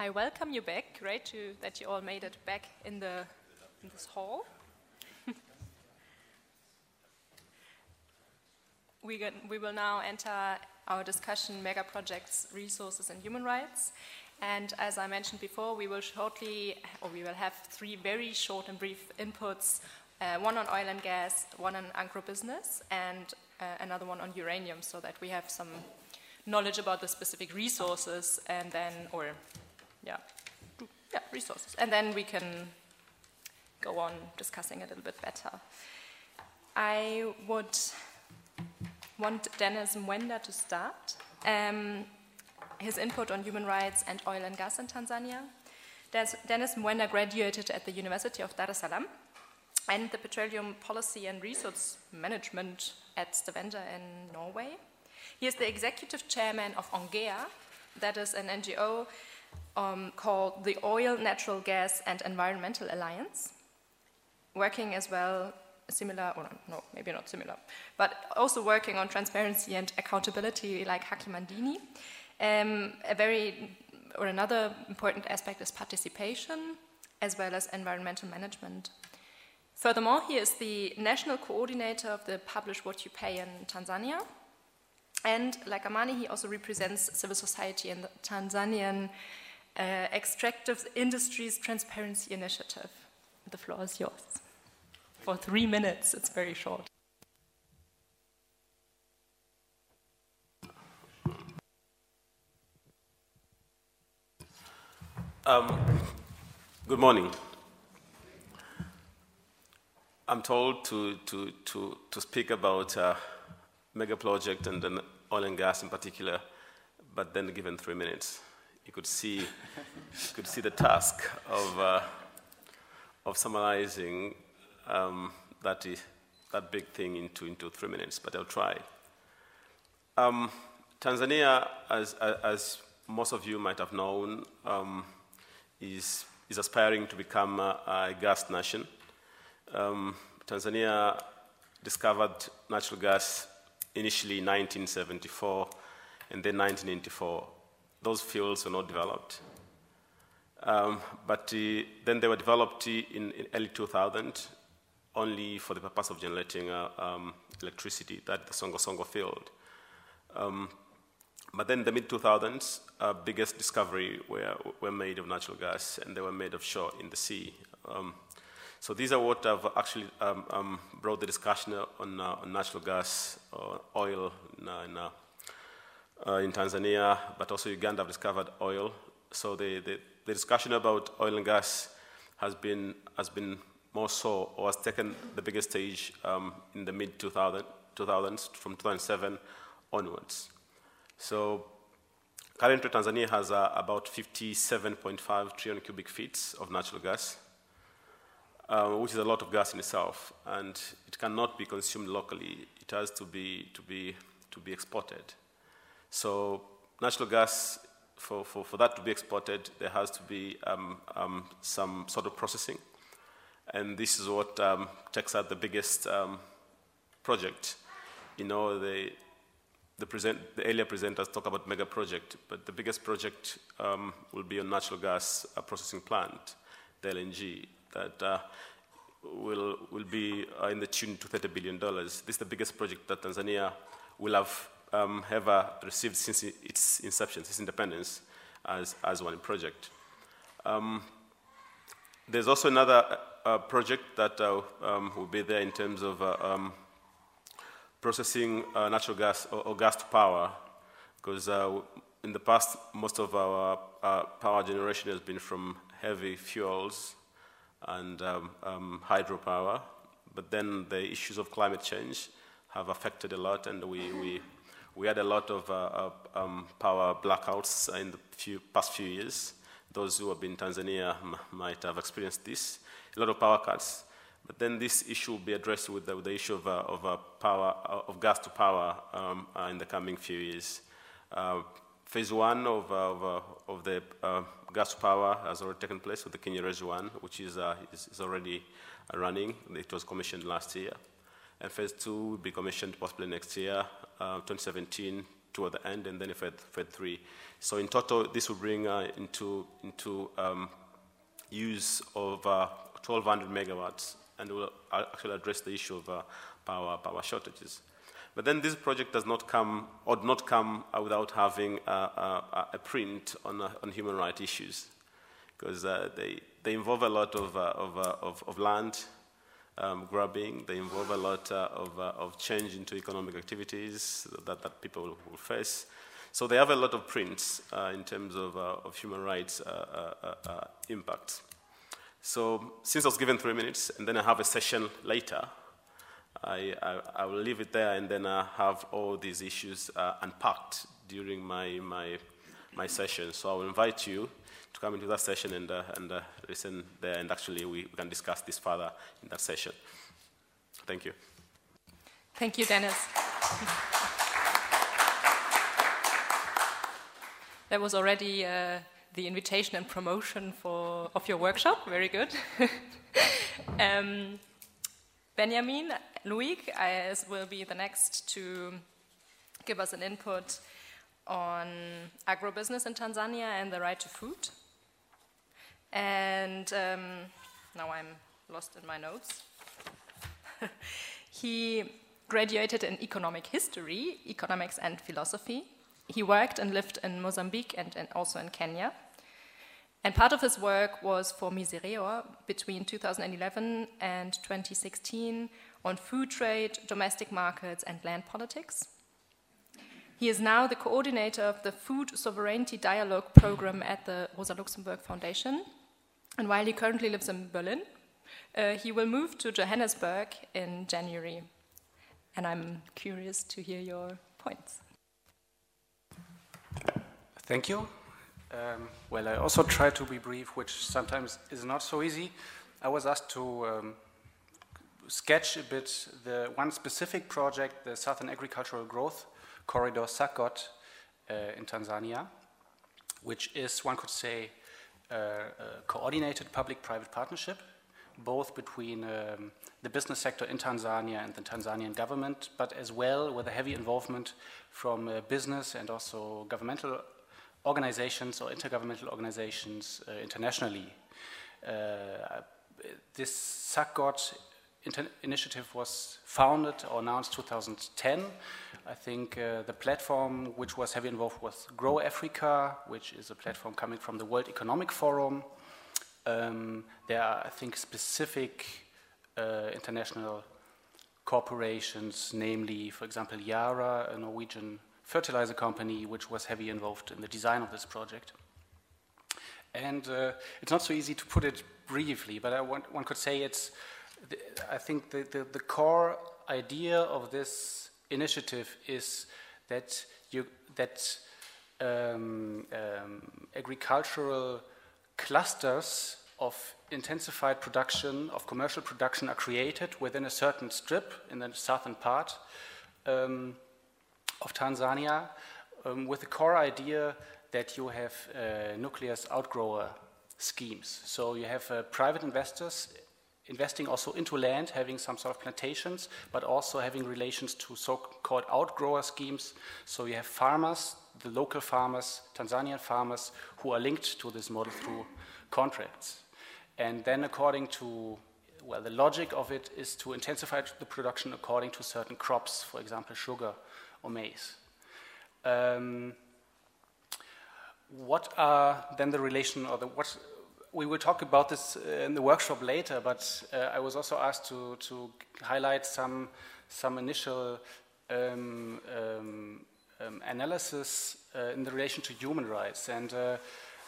I welcome you back. Great to, that you all made it back in, the, in this hall. we, get, we will now enter our discussion, mega projects, resources and human rights. And as I mentioned before, we will shortly, or we will have three very short and brief inputs, uh, one on oil and gas, one on agribusiness, and uh, another one on uranium, so that we have some knowledge about the specific resources, and then, or yeah, yeah, resources. And then we can go on discussing a little bit better. I would want Dennis Mwenda to start. Um, his input on human rights and oil and gas in Tanzania. Dennis Mwenda graduated at the University of Dar es Salaam and the Petroleum Policy and Resource Management at Stavanger in Norway. He is the executive chairman of ONGEA, that is an NGO um, called the Oil, Natural Gas and Environmental Alliance, working as well similar, or no, maybe not similar, but also working on transparency and accountability like HakiMadini. Um, a very, or another important aspect is participation as well as environmental management. Furthermore, he is the national coordinator of the Publish What You Pay in Tanzania. And like Amani, he also represents civil society and the Tanzanian uh, Extractive Industries Transparency Initiative. The floor is yours. For three minutes, it's very short. Um, good morning. I'm told to, to, to, to speak about uh, mega project and then oil and gas in particular, but then given three minutes you could see, you could see the task of, uh, of summarizing um, that, that big thing into, into three minutes, but I'll try. Um, Tanzania, as, as most of you might have known, um, is, is aspiring to become a, a gas nation. Um, Tanzania discovered natural gas initially in 1974 and then 1984 those fuels were not developed. Um, but uh, then they were developed in, in, early 2000 only for the purpose of generating uh, um, electricity, that the Songo Songo field. Um, but then the mid 2000s, uh, biggest discovery were, were made of natural gas, and they were made offshore in the sea. So these are what have actually um, um, brought the discussion on, uh, on natural gas or oil in, uh, in uh, uh, in Tanzania, but also Uganda have discovered oil. So the, the, the, discussion about oil and gas has been, has been more so, or has taken the biggest stage um, in the mid 2000, 2000s, from 2007 onwards. So currently Tanzania has uh, about 57.5 trillion cubic feet of natural gas, uh, which is a lot of gas in itself, and it cannot be consumed locally. It has to be, to be, to be exported. So natural gas, for, for, for that to be exported, there has to be um, um, some sort of processing. And this is what um, takes out the biggest um, project. You know, the, the, present, the earlier presenters talk about mega project, but the biggest project um, will be a natural gas uh, processing plant, the LNG, that uh, will, will be uh, in the tune to $30 billion. This is the biggest project that Tanzania will have um, ever received since its inception, since independence, as, as one project. Um, there's also another uh, project that uh, um, will be there in terms of uh, um, processing uh, natural gas or, or, gas to power, because in the past, most of our power generation has been from heavy fuels and um, um, hydropower, but then the issues of climate change have affected a lot, and we, we we had a lot of uh, um, power blackouts in the few, past few years. Those who have been in Tanzania might have experienced this. A lot of power cuts. But then this issue will be addressed with the, with the issue of, uh, of uh, power, uh, of gas to power um, uh, in the coming few years. Uh, phase one of, of, of the gas power has already taken place with the Kinyerezi one, which is, is, is already running. It was commissioned last year. And phase two will be commissioned possibly next year, uh, 2017, toward the end, and then third three. So in total, this will bring uh, into, into um, use of 1,200 megawatts, and will actually address the issue of power, power shortages. But then this project does not come, or not come without having a, a, a print on, on human rights issues, because uh, they, they involve a lot of, uh, of, uh, of, of, land um, grabbing, they involve a lot uh, of, uh, of change into economic activities that, that people will face. So they have a lot of prints uh, in terms of, of human rights impacts. So since I was given three minutes, and then I have a session later, I, I, I, will leave it there and then I have all these issues uh, unpacked during my, my, my session. So I will invite you to come into that session and, uh, and uh, listen there, and actually we, we, can discuss this further in that session. Thank you. Thank you, Dennis. that was already uh, the invitation and promotion for, of your workshop. Very good. um, Benjamin Luig will be the next to give us an input on agribusiness in Tanzania and the right to food. And um, now I'm lost in my notes. he graduated in economic history, economics, and philosophy. He worked and lived in Mozambique and, and also in Kenya. And part of his work was for Misereor between 2011 and 2016 on food trade, domestic markets, and land politics. He is now the coordinator of the Food Sovereignty Dialogue program at the Rosa Luxemburg Foundation. And while he currently lives in Berlin, uh, he will move to Johannesburg in January. And I'm curious to hear your points. Thank you. Um, well, I also try to be brief, which sometimes is not so easy. I was asked to um, sketch a bit the one specific project, the Southern Agricultural Growth Corridor SAGCOT uh, in Tanzania, which is, one could say, uh, a coordinated public-private partnership, both between um, the business sector in Tanzania and the Tanzanian government, but as well with a heavy involvement from uh, business and also governmental organizations or intergovernmental organizations uh, internationally. Uh, this SAGCOT initiative was founded or announced 2010. I think uh, the platform which was heavily involved was Grow Africa, which is a platform coming from the World Economic Forum. Um, there are, I think, specific uh, international corporations, namely, for example, Yara, a Norwegian fertilizer company which was heavily involved in the design of this project. And uh, it's not so easy to put it briefly, but want, one could say it's, the, I think the, the, the, core idea of this initiative is that, you, that um, um, agricultural clusters of intensified production, of commercial production, are created within a certain strip in the southern part. Um, of Tanzania um, with the core idea that you have uh, nucleus outgrower schemes. So you have uh, private investors investing also into land, having some sort of plantations, but also having relations to so-called outgrower schemes. So you have farmers, the local farmers, Tanzanian farmers, who are linked to this model through contracts. And then according to, well, the logic of it is to intensify the production according to certain crops, for example, sugar or maize. Um, what are then the relation or the what we will talk about this uh, in the workshop later, but uh, I was also asked to, to highlight some, some initial um, um, um, analysis uh, in the relation to human rights. And uh,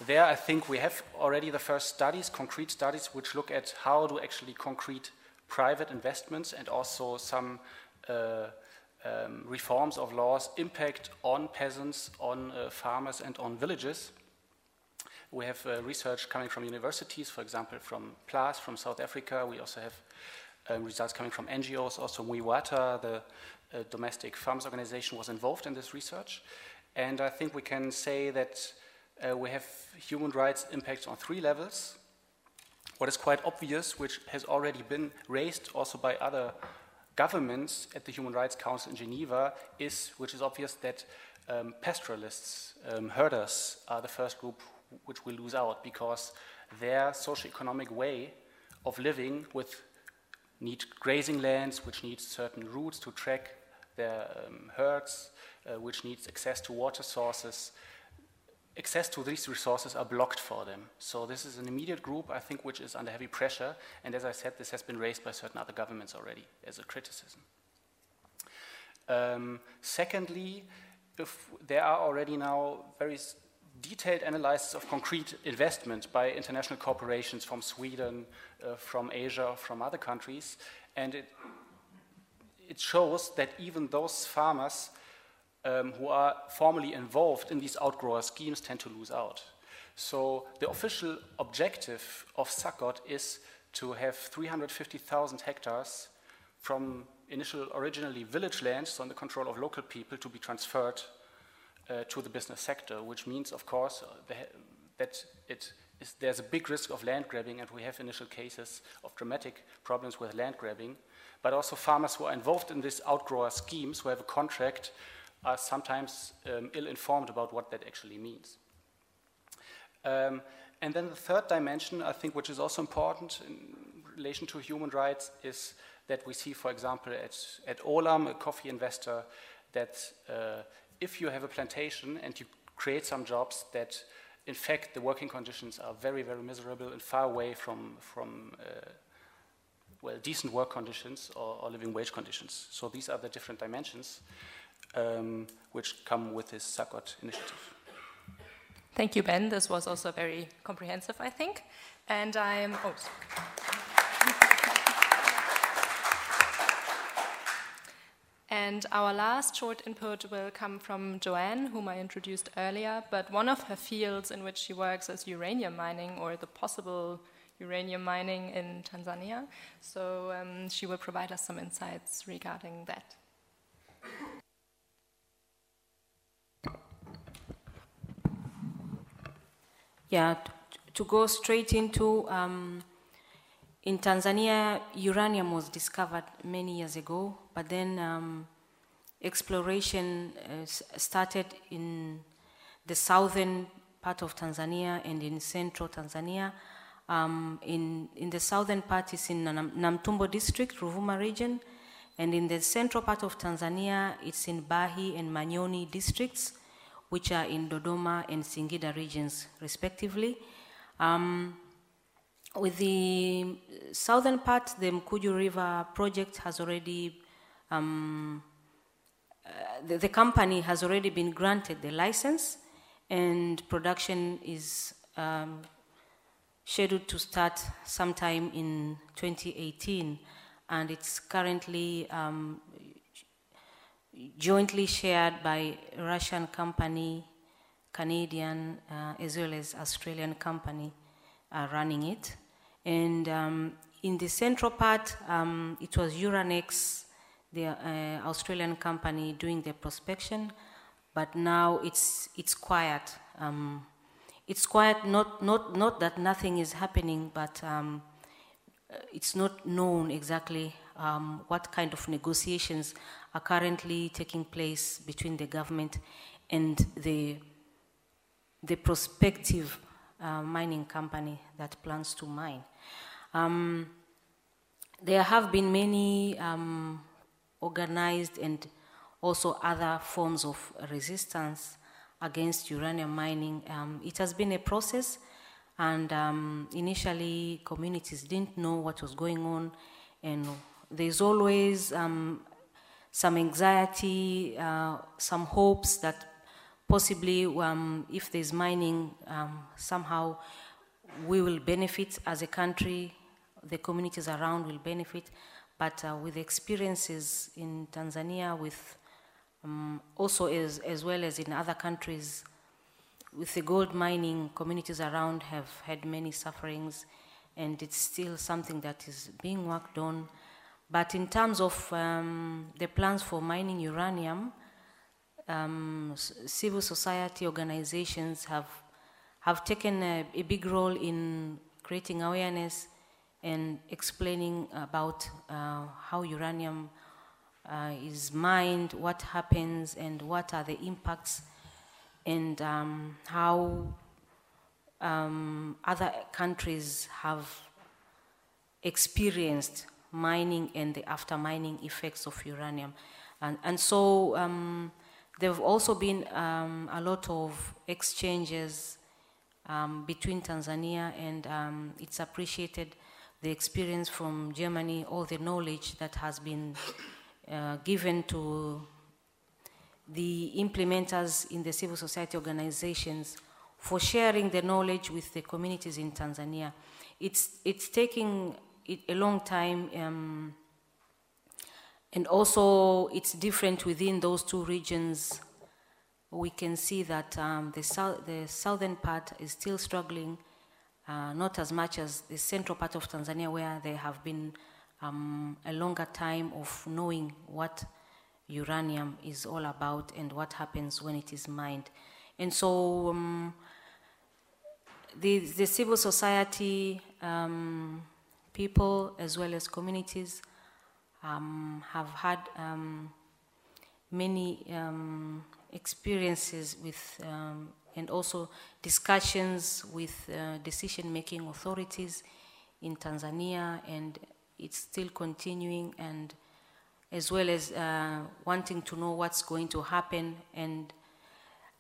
there I think we have already the first studies, concrete studies, which look at how do actually concrete private investments and also some uh, um, reforms of laws impact on peasants, on uh, farmers, and on villages. We have uh, research coming from universities, for example, from PLAAS, from South Africa. We also have um, results coming from NGOs. Also, MVIWATA, the uh, domestic farms organization, was involved in this research. And I think we can say that uh, we have human rights impacts on three levels. What is quite obvious, which has already been raised also by other governments at the Human Rights Council in Geneva is, which is obvious, that um, pastoralists, um, herders are the first group which will lose out because their socio-economic way of living with need grazing lands, which need certain routes to track their um, herds, uh, which needs access to water sources. Access to these resources are blocked for them. So this is an immediate group, I think, which is under heavy pressure. And as I said, this has been raised by certain other governments already as a criticism. Um, secondly, if there are already now very detailed analysis of concrete investment by international corporations from Sweden, uh, from Asia, from other countries, and it, it shows that even those farmers um, who are formally involved in these outgrower schemes tend to lose out. So the official objective of SAGCOT is to have 350,000 hectares from initial originally village lands so the control of local people to be transferred uh, to the business sector, which means, of course, uh, that it is, there's a big risk of land grabbing, and we have initial cases of dramatic problems with land grabbing. But also, farmers who are involved in these outgrower schemes, who have a contract, are sometimes um, ill informed about what that actually means. Um, and then the third dimension, I think, which is also important in relation to human rights, is that we see, for example, at, at Olam, a coffee investor, that uh, if you have a plantation and you create some jobs that in fact the working conditions are very very miserable and far away from from uh, well decent work conditions or, or, living wage conditions so these are the different dimensions um, which come with this SAGCOT initiative thank you ben this was also very comprehensive i think and i'm oh, And our last short input will come from Joanne, whom I introduced earlier. But one of her fields in which she works is uranium mining or the possible uranium mining in Tanzania. So um, she will provide us some insights regarding that. Yeah, to go straight into um, in Tanzania, uranium was discovered many years ago, but then um, exploration uh, started in the southern part of Tanzania and in central Tanzania. Um, in, in the southern part is in Nam- Namtumbo district, Ruvuma region, and in the central part of Tanzania, it's in Bahi and Manyoni districts, which are in Dodoma and Singida regions, respectively. Um, with the southern part, the Mkuju River project has already, um, uh, the, the, company has already been granted the license, and production is um, scheduled to start sometime in 2018, and it's currently um, jointly shared by Russian company, Canadian, uh, as well as Australian company uh, running it. And um, in the central part, um, it was Uranex, the uh, Australian company, doing the prospection, but now it's, it's quiet. Um, it's quiet, not, not, not that nothing is happening, but um, it's not known exactly um, what kind of negotiations are currently taking place between the government and the, the prospective uh, mining company that plans to mine. Um, there have been many um, organized and also other forms of resistance against uranium mining. Um, it has been a process, and um, initially communities didn't know what was going on, and there's always um, some anxiety, uh, some hopes that possibly um, if there's mining, um, somehow we will benefit as a country, the communities around will benefit. But uh, with experiences in Tanzania, with um, also as, as well as in other countries, with the gold mining, communities around have had many sufferings, and it's still something that is being worked on. But in terms of um, the plans for mining uranium, um, civil society organizations have, have taken a, a, big role in creating awareness and explaining about uh, how uranium uh, is mined, what happens, and what are the impacts, and um, how um, other countries have experienced mining and the after mining effects of uranium. And, and so um, there have also been um, a lot of exchanges um, between Tanzania and um, it's appreciated the experience from Germany, all the knowledge that has been uh, given to the implementers in the civil society organizations for sharing the knowledge with the communities in Tanzania. It's, it's taking it a long time, um, and also it's different within those two regions. We can see that um, the, sou- the southern part is still struggling, uh, not as much as the central part of Tanzania, where there have been um, a longer time of knowing what uranium is all about and what happens when it is mined. And so um, the, the civil society um, people as well as communities um, have had um, many um, experiences with um, and also discussions with uh, decision-making authorities in Tanzania and it's still continuing and as well as uh, wanting to know what's going to happen and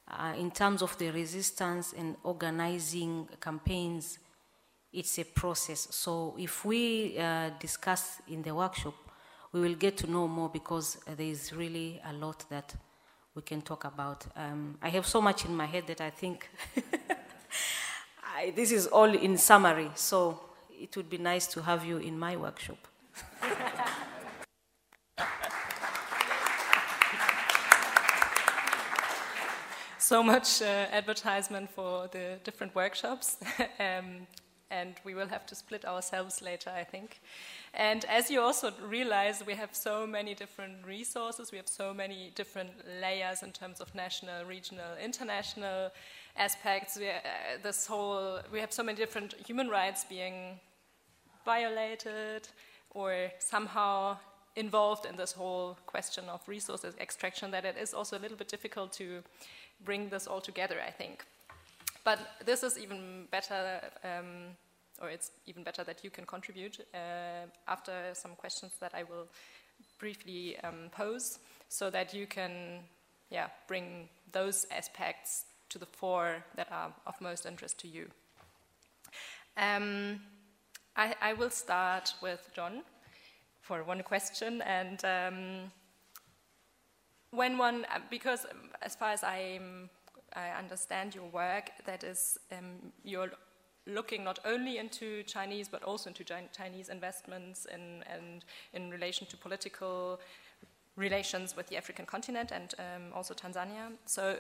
uh, in terms of the resistance and organizing campaigns, it's a process. So if we uh, discuss in the workshop, we will get to know more because uh, there is really a lot that we can talk about. Um, I have so much in my head that I think I, this is all in summary. So it would be nice to have you in my workshop. so much uh, advertisement for the different workshops. um, and we will have to split ourselves later, I think. And as you also realize, we have so many different resources, we have so many different layers in terms of national, regional, international aspects. We, uh, this whole, we have so many different human rights being violated or somehow involved in this whole question of resources extraction that it is also a little bit difficult to bring this all together, I think. But this is even better, um, or it's even better that you can contribute uh, after some questions that I will briefly um, pose, so that you can, yeah, bring those aspects to the fore that are of most interest to you. Um, I, I, will start with John for one question, and um, when one, because as far as I'm I understand your work, that is, um, you're looking not only into Chinese but also into Chinese investments in, and in relation to political relations with the African continent and um, also Tanzania. So,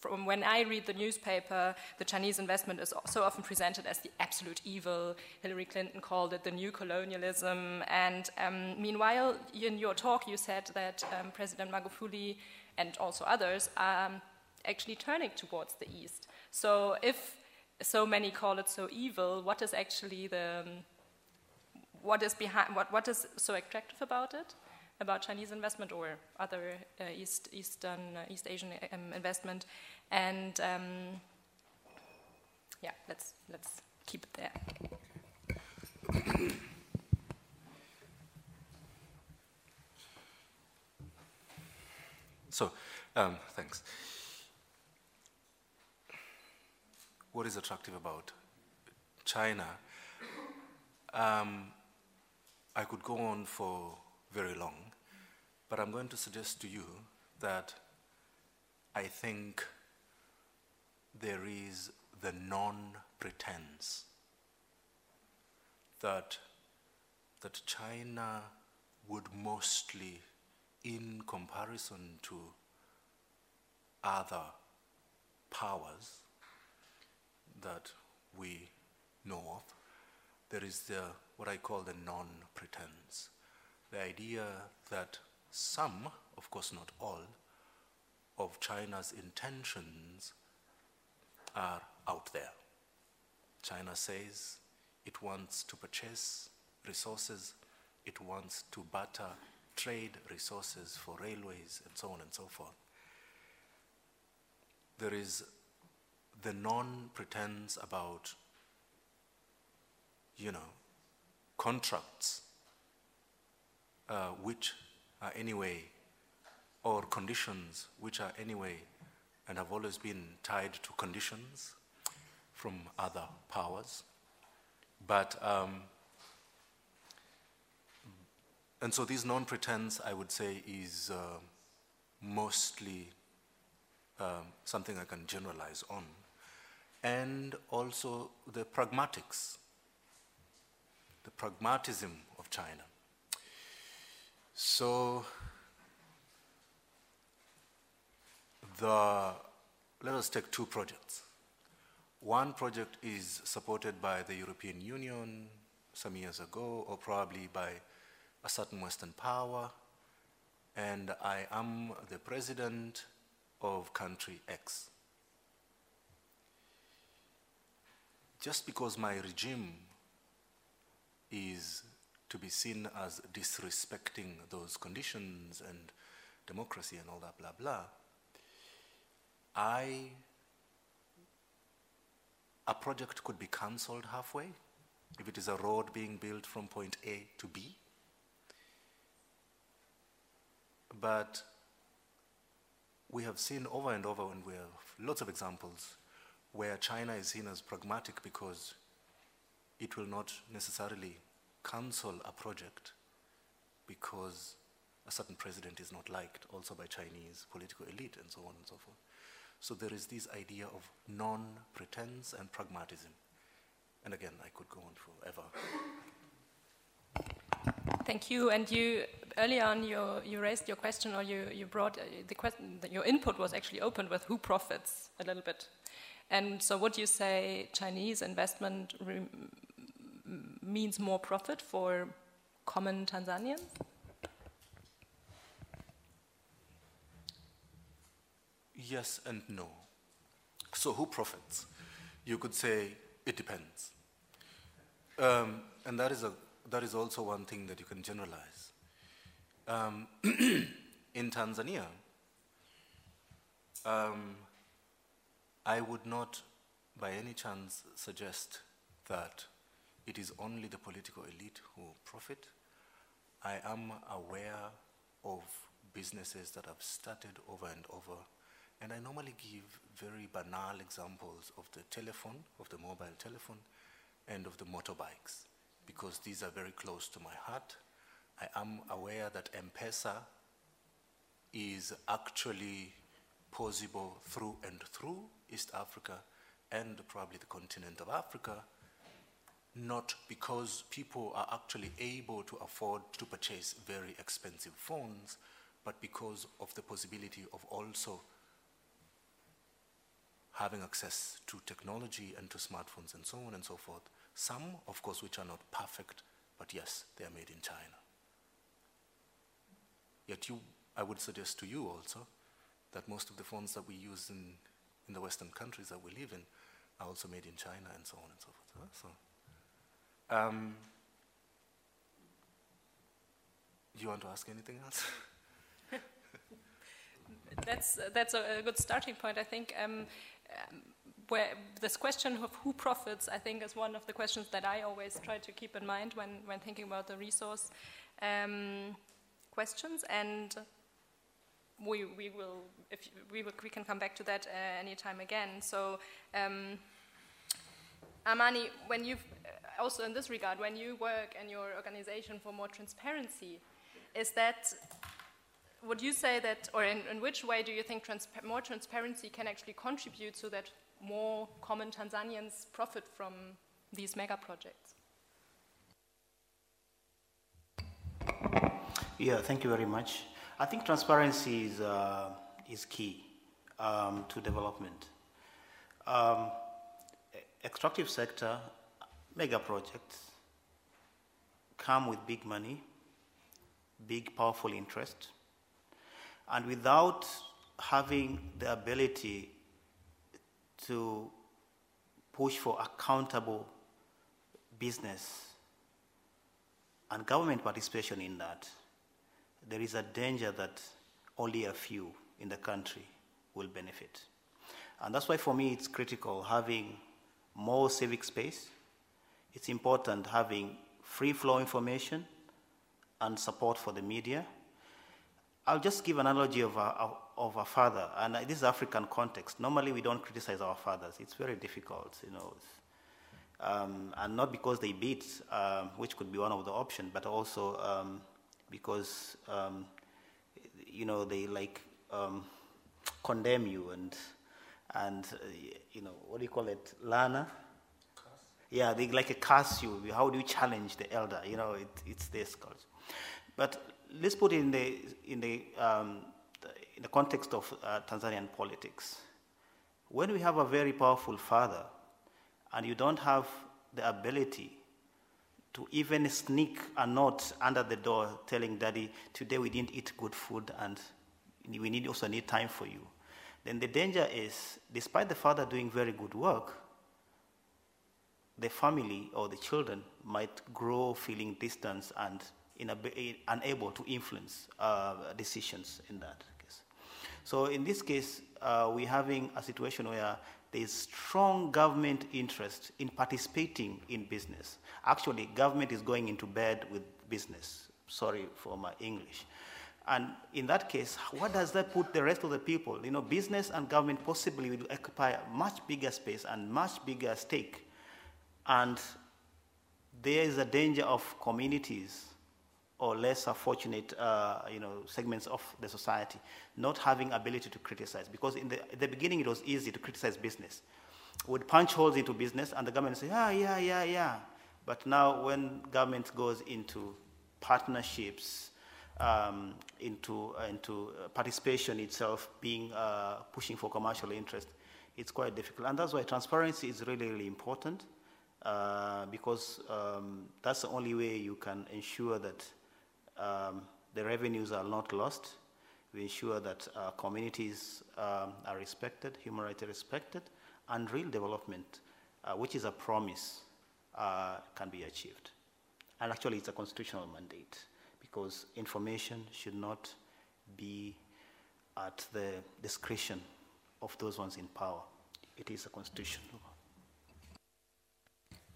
from when I read the newspaper, the Chinese investment is so often presented as the absolute evil. Hillary Clinton called it the new colonialism. And um, meanwhile, in your talk, you said that um, President Magufuli and also others um, actually turning towards the east. So if so many call it so evil, what is actually the what is behind what, what is so attractive about it? About Chinese investment or other uh, East Eastern uh, East Asian um, investment, and um, yeah, let's let's keep it there. So, um, thanks. What is attractive about China, um, I could go on for very long, but I'm going to suggest to you that I think there is the non pretense that, that China would mostly, in comparison to other powers, that we know of. There is the, what I call the non pretense, the idea that some, of course not all, of China's intentions are out there. China says it wants to purchase resources, it wants to barter trade, resources, for railways, and so on and so forth. There is the non pretense about, you know, contracts uh, which are anyway, or conditions which are anyway and have always been tied to conditions from other powers. But, um, and so this non pretense, I would say, is uh, mostly um, something I can generalize on. And also the pragmatics, the pragmatism of China. So, the, let us take two projects. One project is supported by the European Union some years ago, or probably by a certain Western power, and I am the president of country X. Just because my regime is to be seen as disrespecting those conditions and democracy and all that blah blah, I a project could be cancelled halfway if it is a road being built from point A to B. But we have seen over and over, and we have lots of examples where China is seen as pragmatic because it will not necessarily cancel a project because a certain president is not liked also by Chinese political elite and so on and so forth. So there is this idea of non-pretense and pragmatism. And again, I could go on forever. Thank you. And you earlier on, you, you raised your question, or you, you brought uh, the question. Your input was actually opened with who profits a little bit. And so, would you say Chinese investment means more profit for common Tanzanians? Yes and no. So, who profits? You could say it depends. Um, and that is, a, that is also one thing that you can generalize. Um, in Tanzania, um, I would not by any chance suggest that it is only the political elite who profit. I am aware of businesses that have started over and over and I normally give very banal examples of the telephone, of the mobile telephone, and of the motorbikes, because these are very close to my heart. I am aware that M-Pesa is actually possible through and through East Africa and probably the continent of Africa, not because people are actually able to afford to purchase very expensive phones, but because of the possibility of also having access to technology and to smartphones and so on and so forth. Some, of course, which are not perfect, but yes, they are made in China. Yet you, I would suggest to you also that most of the phones that we use in, in the Western countries that we live in are also made in China and so on and so forth. So, um, you want to ask anything else? that's that's a, a, good starting point. I think um, um, where this question of who profits, I think, is one of the questions that I always try to keep in mind when, when thinking about the resource um, questions. And we, we will, if we, will, we can come back to that uh, anytime again. So, um, Amani, when you've uh, also in this regard, when you work in your organization for more transparency, is that would you say that, or in, in which way do you think more transparency can actually contribute so that more common Tanzanians profit from these mega projects? Yeah, thank you very much. I think transparency is, uh, is key um, to development. Um, extractive sector, mega projects come with big money, big powerful interest, and without having the ability to push for accountable business and government participation in that, there is a danger that only a few in the country will benefit. And that's why, for me, it's critical having more civic space. It's important having free flow information and support for the media. I'll just give an analogy of a, of a father, and this is African context. Normally, we don't criticize our fathers. It's very difficult, you know. Um, and not because they beat, um, which could be one of the options, but also um, because, um, you know, they like um, condemn you and, and uh, you know, what do you call it, Lana? Yeah, they like a curse you. How do you challenge the elder? You know, it, it's this culture. But let's put it in the, in the, um, the in the context of uh, Tanzanian politics. When we have a very powerful father and you don't have the ability to even sneak a note under the door telling daddy, today we didn't eat good food and we need also need time for you, then the danger is, despite the father doing very good work, the family or the children might grow feeling distance and a, unable to influence uh, decisions in that case. So in this case, uh, we're having a situation where there is strong government interest in participating in business. Actually, government is going into bed with business. Sorry for my English. And in that case, what does that put the rest of the people? You know, business and government possibly will occupy a much bigger space and much bigger stake. And there is a danger of communities or less fortunate uh, you know, segments of the society not having ability to criticize. Because in the, the beginning, it was easy to criticize business. Would punch holes into business, and the government say, ah, yeah, yeah, yeah. But now, when government goes into partnerships, um, into, uh, into participation itself, being uh, pushing for commercial interest, it's quite difficult. And that's why transparency is really, really important. Uh, because um, that's the only way you can ensure that um, the revenues are not lost. We ensure that uh, communities um, are respected, human rights are respected, and real development, uh, which is a promise, uh, can be achieved. And actually, it's a constitutional mandate because information should not be at the discretion of those ones in power. It is a constitutional.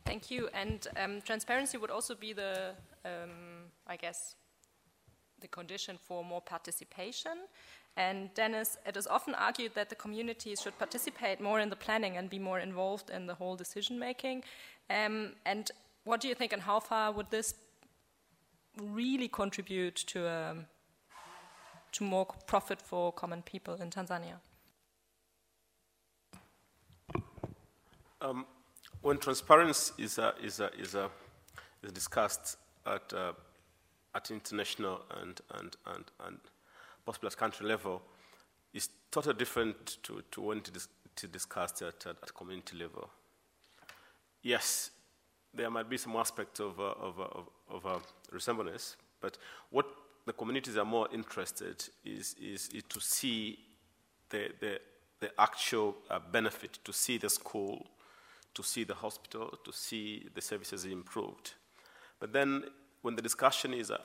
Thank you. And um, transparency would also be the, um, I guess, the condition for more participation. And Dennis, it is often argued that the communities should participate more in the planning and be more involved in the whole decision making. Um, and what do you think, and how far would this really contribute to, um, to more profit for common people in Tanzania? Um, when transparency is, a, is, a, is, a, is discussed at uh, at international and, and, and, and possibly at country level is totally different to, to when it is to discussed at, at, at, community level. Yes, there might be some aspect of, uh, of, uh, of, of uh, resemblance, but what the communities are more interested is, is, is to see the, the, the actual uh, benefit, to see the school, to see the hospital, to see the services improved. But then when the discussion is at,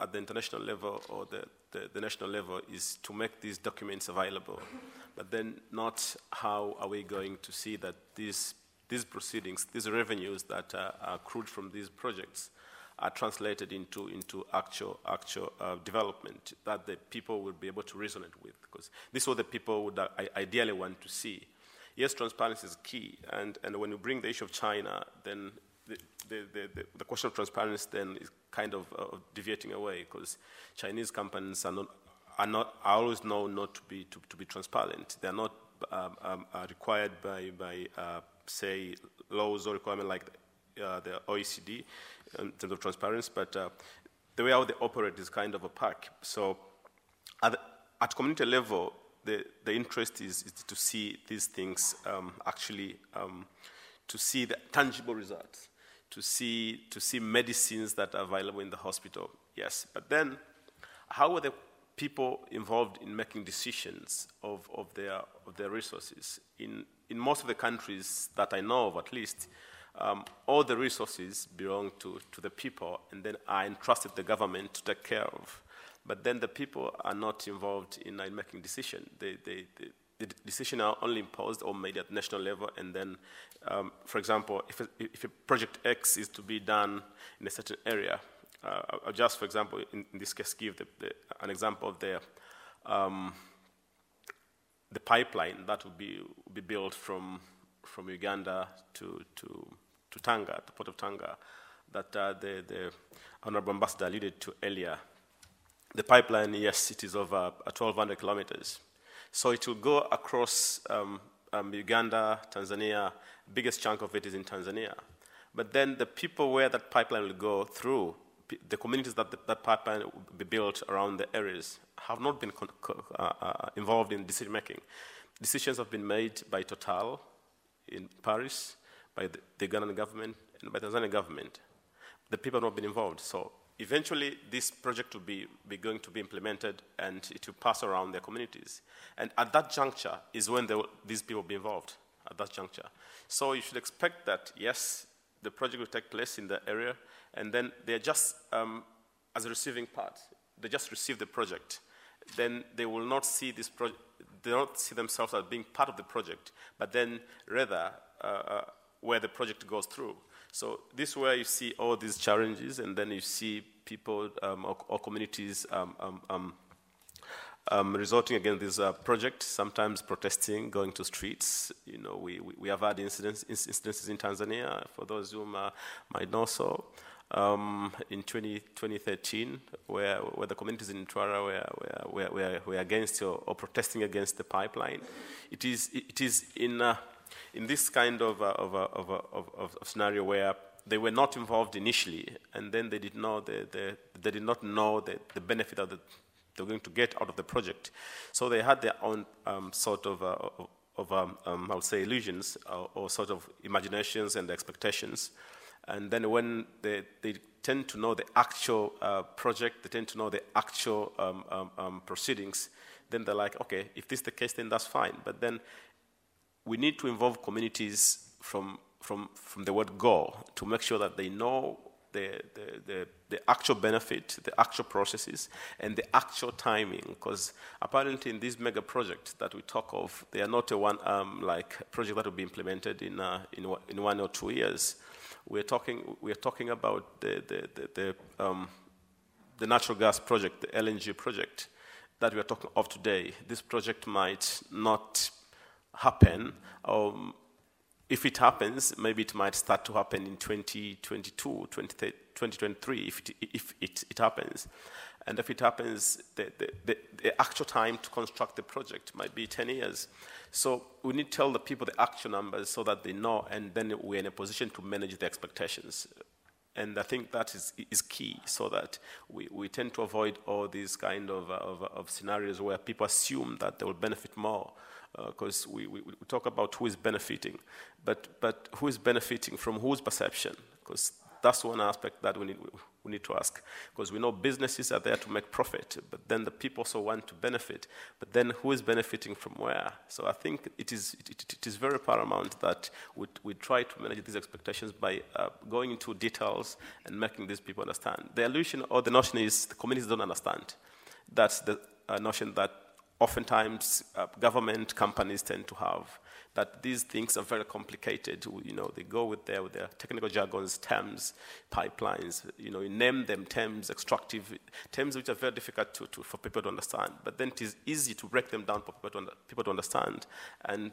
at the international level or the, the, the, national level is to make these documents available, but then not how are we going to see that these, these proceedings, these revenues that are accrued from these projects are translated into, into actual, actual uh, development that the people will be able to resonate with, because this is what the people would uh, ideally want to see. Yes, transparency is key, and, and when you bring the issue of China, then the, the, the, the, question of transparency then is kind of uh, deviating away because Chinese companies are not, are not are always known not to be, to, to be transparent. They're not um, um, uh, required by, by uh, say, laws or requirements like uh, the OECD in terms of transparency, but uh, the way how they operate is kind of opaque. So at, at community level, the, the interest is, is to see these things um, actually, um, to see the tangible results to see, to see medicines that are available in the hospital. Yes, but then how are the people involved in making decisions of, of, their, of their resources? In, in most of the countries that I know of, at least, um, all the resources belong to, to the people and then are entrusted the government to take care of. but then the people are not involved in, in making decision. They, they, they, the decision are only imposed or made at national level, and then, um, for example, if a, if a project X is to be done in a certain area, uh, I'll just, for example, in, in this case, give the, the, an example of the um, the pipeline that would be, would be built from from Uganda to to to Tanga, the port of Tanga, that uh, the, the Honorable Ambassador alluded to earlier. The pipeline, yes, it is over 1,200 kilometers. So it will go across um, um, Uganda, Tanzania. Biggest chunk of it is in Tanzania. But then the people where that pipeline will go through, the communities that the, that pipeline will be built around the areas, have not been uh, uh, involved in decision making. Decisions have been made by Total in Paris, by the, the Ugandan government, and by the Tanzanian government. The people have not been involved. So eventually, this project will be, be going to be implemented and it will pass around their communities. And at that juncture is when will, these people will be involved, at that juncture. So you should expect that, yes, the project will take place in the area, and then they're just, um, as a receiving part, they just receive the project. Then they will not see this project, they don't see themselves as being part of the project, but then rather uh, uh, where the project goes through. So this is where you see all these challenges, and then you see people um, or, or, communities um, um, um, um resorting against this uh, project, sometimes protesting, going to streets. You know, we, we, we have had incidents, incidences in Tanzania, for those who uh, might know so. Um, in 20, 2013, where, where the communities in Mtwara were, were, were, were against or, or, protesting against the pipeline. It is, it is in, uh, in this kind of, uh, of, uh, uh, of, of, of, scenario where they were not involved initially, and then they did, know the, the, they did not know the, the benefit that the, they were going to get out of the project. So they had their own um, sort of, uh, of um, um, I would say, illusions or, or, sort of imaginations and expectations. And then when they, they tend to know the actual uh, project, they tend to know the actual um, um, um, proceedings, then they're like, okay, if this is the case, then that's fine. But then we need to involve communities from, from, from the word go to make sure that they know the, the, the, the, actual benefit, the actual processes, and the actual timing. Because apparently, in these mega projects that we talk of, they are not a one um, like project that will be implemented in, uh, in, in one or two years. We're talking, we're talking about the, the, the, the, um, the natural gas project, the LNG project that we're talking of today. This project might not happen. Um, if it happens, maybe it might start to happen in 2022, 2023, if it, if it, it happens. And if it happens, the, the, the, the, actual time to construct the project might be 10 years. So we need to tell the people the actual numbers so that they know, and then we're in a position to manage the expectations. And I think that is, is key so that we, we tend to avoid all these kind of, of, of scenarios where people assume that they will benefit more because uh, we, we, we, talk about who is benefiting, but, but who is benefiting from whose perception? Because that's one aspect that we need, we need to ask. Because we know businesses are there to make profit, but then the people also want to benefit. But then who is benefiting from where? So I think it is, it, it is very paramount that we, we try to manage these expectations by uh, going into details and making these people understand. The illusion or the notion is the communities don't understand. That's the uh, notion that oftentimes uh, government companies tend to have that these things are very complicated. You know, they go with their, with their technical jargons, terms, pipelines. You know, you name them terms, extractive terms, which are very difficult to, to, for people to understand. But then it is easy to break them down for people to, people to understand and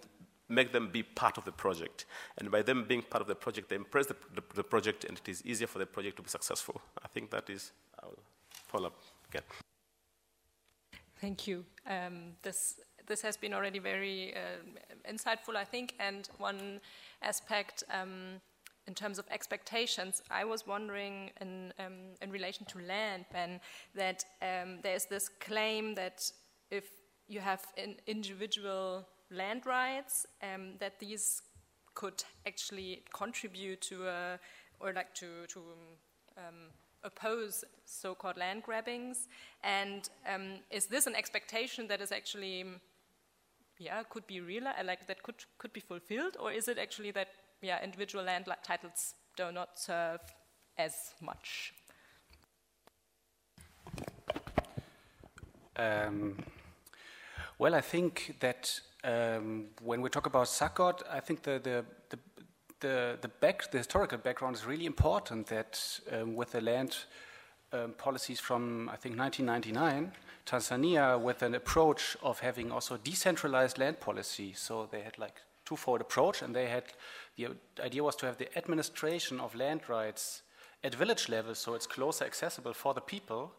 make them be part of the project. And by them being part of the project, they impress the, the, the project, and it is easier for the project to be successful. I think that is. I'll follow up again. Thank you. Um, this this has been already very uh, insightful, I think. And one aspect um, in terms of expectations, I was wondering in um, in relation to land, Ben, that um, there is this claim that if you have an individual land rights, um, that these could actually contribute to a, or like to to um, oppose so-called land grabbings? And um, is this an expectation that is actually, yeah, could be real, uh, like that could could be fulfilled, or is it actually that yeah, individual land titles do not serve as much? Um, well, I think that um, when we talk about SAGCOT, I think the, the, the, the, the, back, the historical background is really important that um, with the land um, policies from, I think, 1999, Tanzania, with an approach of having also decentralized land policy, so they had like twofold approach, and they had the idea was to have the administration of land rights at village level, so it's closer accessible for the people.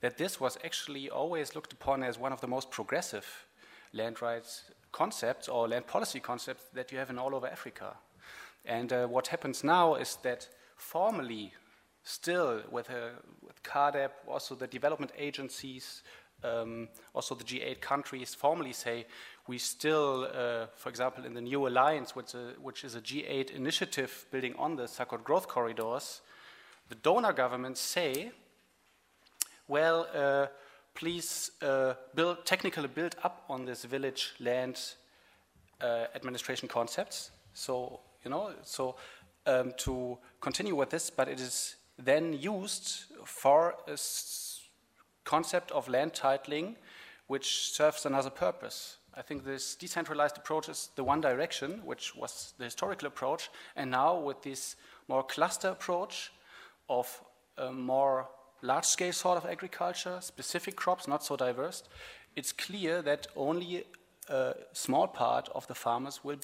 That this was actually always looked upon as one of the most progressive land rights concepts or land policy concepts that you have in all over Africa. And uh, what happens now is that formally, still with, uh, with CAADP, also the development agencies, um, also the G8 countries formally say we still, uh, for example, in the new alliance, which, a, which, is a G8 initiative building on the SAGCOT growth corridors, the donor governments say, well, uh, please uh, build, technically build up on this village land uh, administration concepts. So, you know, so um, to continue with this, but it is then used for a concept of land titling which serves another purpose. I think this decentralized approach is the one direction, which was the historical approach, and now with this more cluster approach of a more large scale sort of agriculture, specific crops, not so diverse, it's clear that only a small part of the farmers will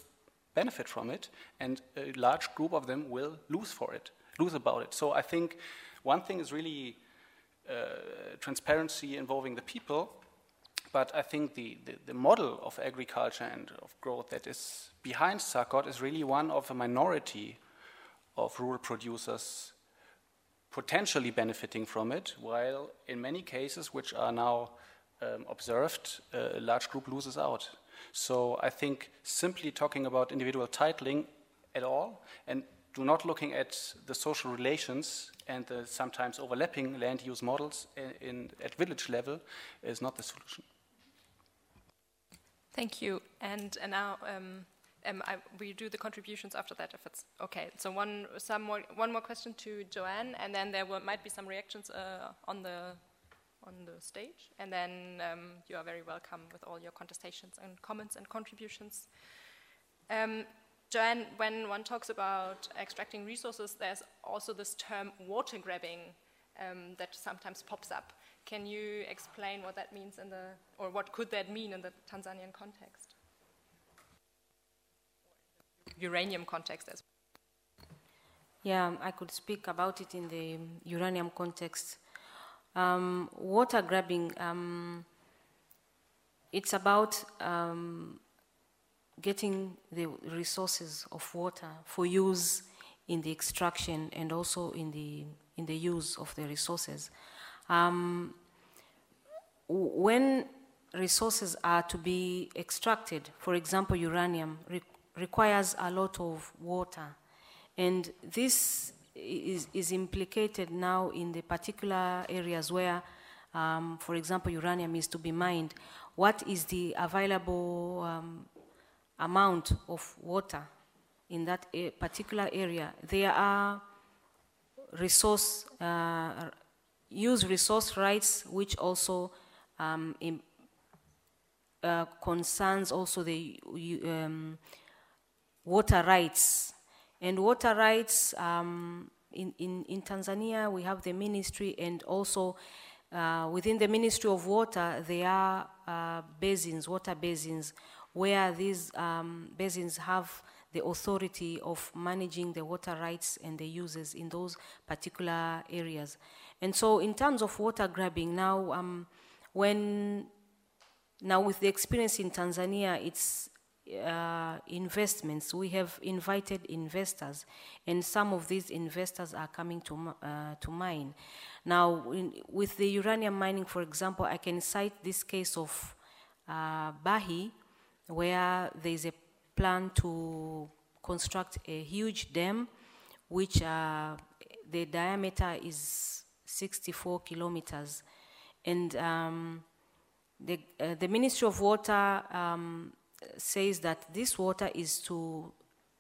benefit from it, and a large group of them will lose for it, lose about it. So I think one thing is really uh, transparency involving the people, but I think the, the, the, model of agriculture and of growth that is behind SAGCOT is really one of a minority of rural producers potentially benefiting from it, while in many cases, which are now um, observed, a large group loses out. So I think simply talking about individual titling at all and do not looking at the social relations and the sometimes overlapping land use models in, in, at village level is not the solution. Thank you. And, and now um, um, I, we do the contributions after that, if it's okay. So one, some more, one more question to Joanne, and then there will, might be some reactions uh, on the on the stage, and then um, you are very welcome with all your contestations and comments and contributions. Um, Joanne, when one talks about extracting resources, there's also this term water grabbing um, that sometimes pops up. Can you explain what that means in the, or what could that mean in the Tanzanian context? uranium context as well. Yeah, I could speak about it in the uranium context. Um, water grabbing, um, it's about um, getting the resources of water for use in the extraction and also in the, in the use of the resources. Um, when resources are to be extracted, for example, uranium, requires a lot of water. And this is, is implicated now in the particular areas where, um, for example, uranium is to be mined. What is the available um, amount of water in that particular area? There are resource, uh, use resource rights, which also um, in, uh, concerns also the um, water rights. And water rights um, in, in, in Tanzania, we have the ministry, and also uh, within the Ministry of Water, there are uh, basins, water basins, where these um, basins have the authority of managing the water rights and the uses in those particular areas. And so, in terms of water grabbing, now um, when now with the experience in Tanzania, it's uh, investments, we have invited investors, and some of these investors are coming to, uh, to mine. Now, in, with the uranium mining, for example, I can cite this case of uh, Bahi, where there is a plan to construct a huge dam, which uh, the diameter is 64 kilometers. And um, the, uh, the Ministry of Water um, says that this water is to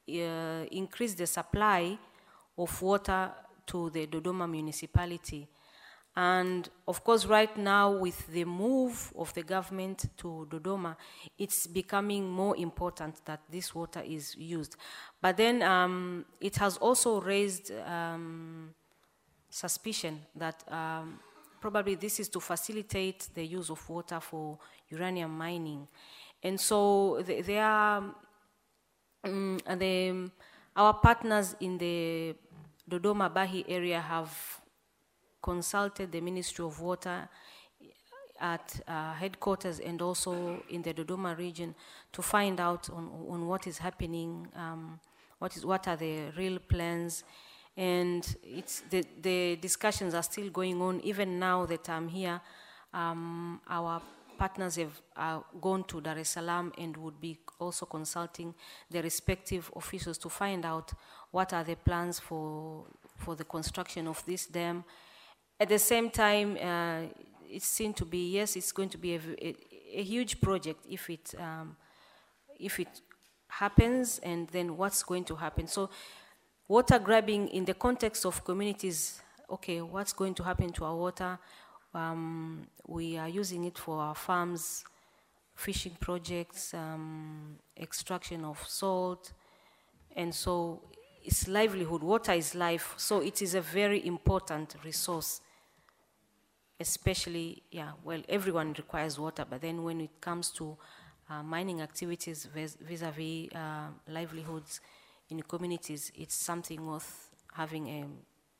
uh, increase the supply of water to the Dodoma municipality. And of course, right now, with the move of the government to Dodoma, it's becoming more important that this water is used. But then um, it has also raised um, suspicion that um, probably this is to facilitate the use of water for uranium mining. And so there are um, the, our partners in the Dodoma Bahi area have consulted the Ministry of Water at uh, headquarters and also in the Dodoma region to find out on, on what is happening, um, what, is, what are the real plans, and it's the, the discussions are still going on. Even now that I'm here, um, our partners have uh, gone to Dar es Salaam and would be also consulting the respective officials to find out what are the plans for, for the construction of this dam at the same time, uh, it seemed to be yes, it's going to be a, a, a huge project if it um, if it happens, and then what's going to happen. So, water grabbing in the context of communities. Okay, what's going to happen to our water? Um, we are using it for our farms, fishing projects, um, extraction of salt, and so it's livelihood. Water is life, so it is a very important resource especially, yeah, well, everyone requires water, but then when it comes to uh, mining activities vis-a-vis uh, livelihoods in communities, it's something worth having a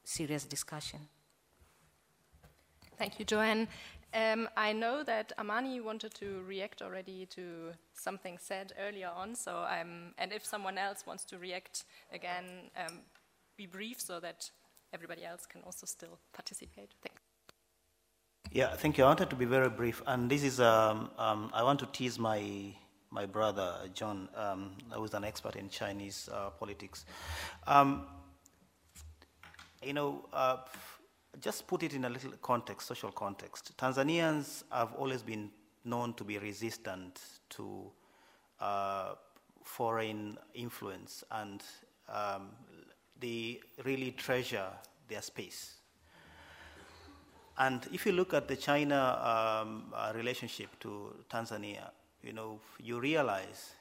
serious discussion. Thank you, Joanne. Um, I know that Amani wanted to react already to something said earlier on, so I'm, and if someone else wants to react again, um, be brief so that everybody else can also still participate. Thanks. Yeah, thank you. I wanted to be very brief, and this is um, um, I want to tease my my brother John, um, who's an expert in Chinese uh, politics. Um, you know, uh, just put it in a little context, social context. Tanzanians have always been known to be resistant to uh, foreign influence, and um, they really treasure their space. And if you look at the China um, uh, relationship to Tanzania, you know, you realize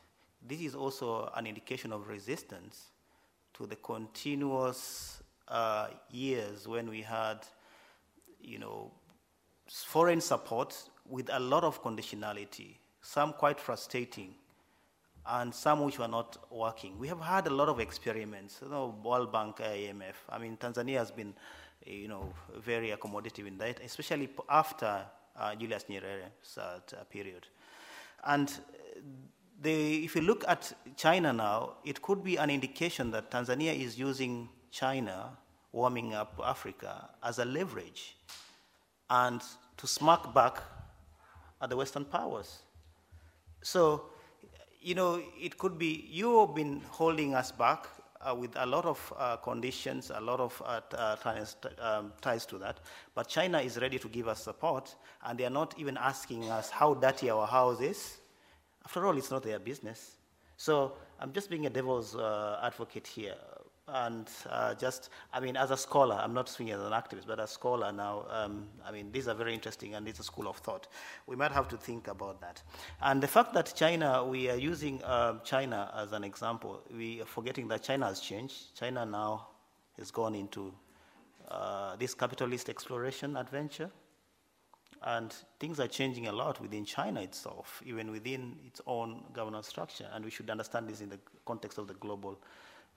this is also an indication of resistance to the continuous uh, years when we had, you know, foreign support with a lot of conditionality, some quite frustrating, and some which were not working. We have had a lot of experiments, you know, World Bank, IMF. I mean, Tanzania has been you know, very accommodative in that, especially after uh, Julius Nyerere's uh, period. And if you look at China now, it could be an indication that Tanzania is using China warming up Africa as a leverage and to smack back at the Western powers. So, you know, it could be you have been holding us back uh, with a lot of uh, conditions, a lot of uh, uh ties, um, ties, to that. But China is ready to give us support, and they are not even asking us how dirty our house is. After all, it's not their business. So I'm just being a devil's uh, advocate here and uh, just, I mean, as a scholar, I'm not speaking as an activist, but as a scholar now, um, I mean, these are very interesting and it's a school of thought. We might have to think about that. And the fact that China, we are using uh, China as an example, we are forgetting that China has changed. China now has gone into uh, this capitalist exploration adventure. And things are changing a lot within China itself, even within its own governance structure. And we should understand this in the context of the global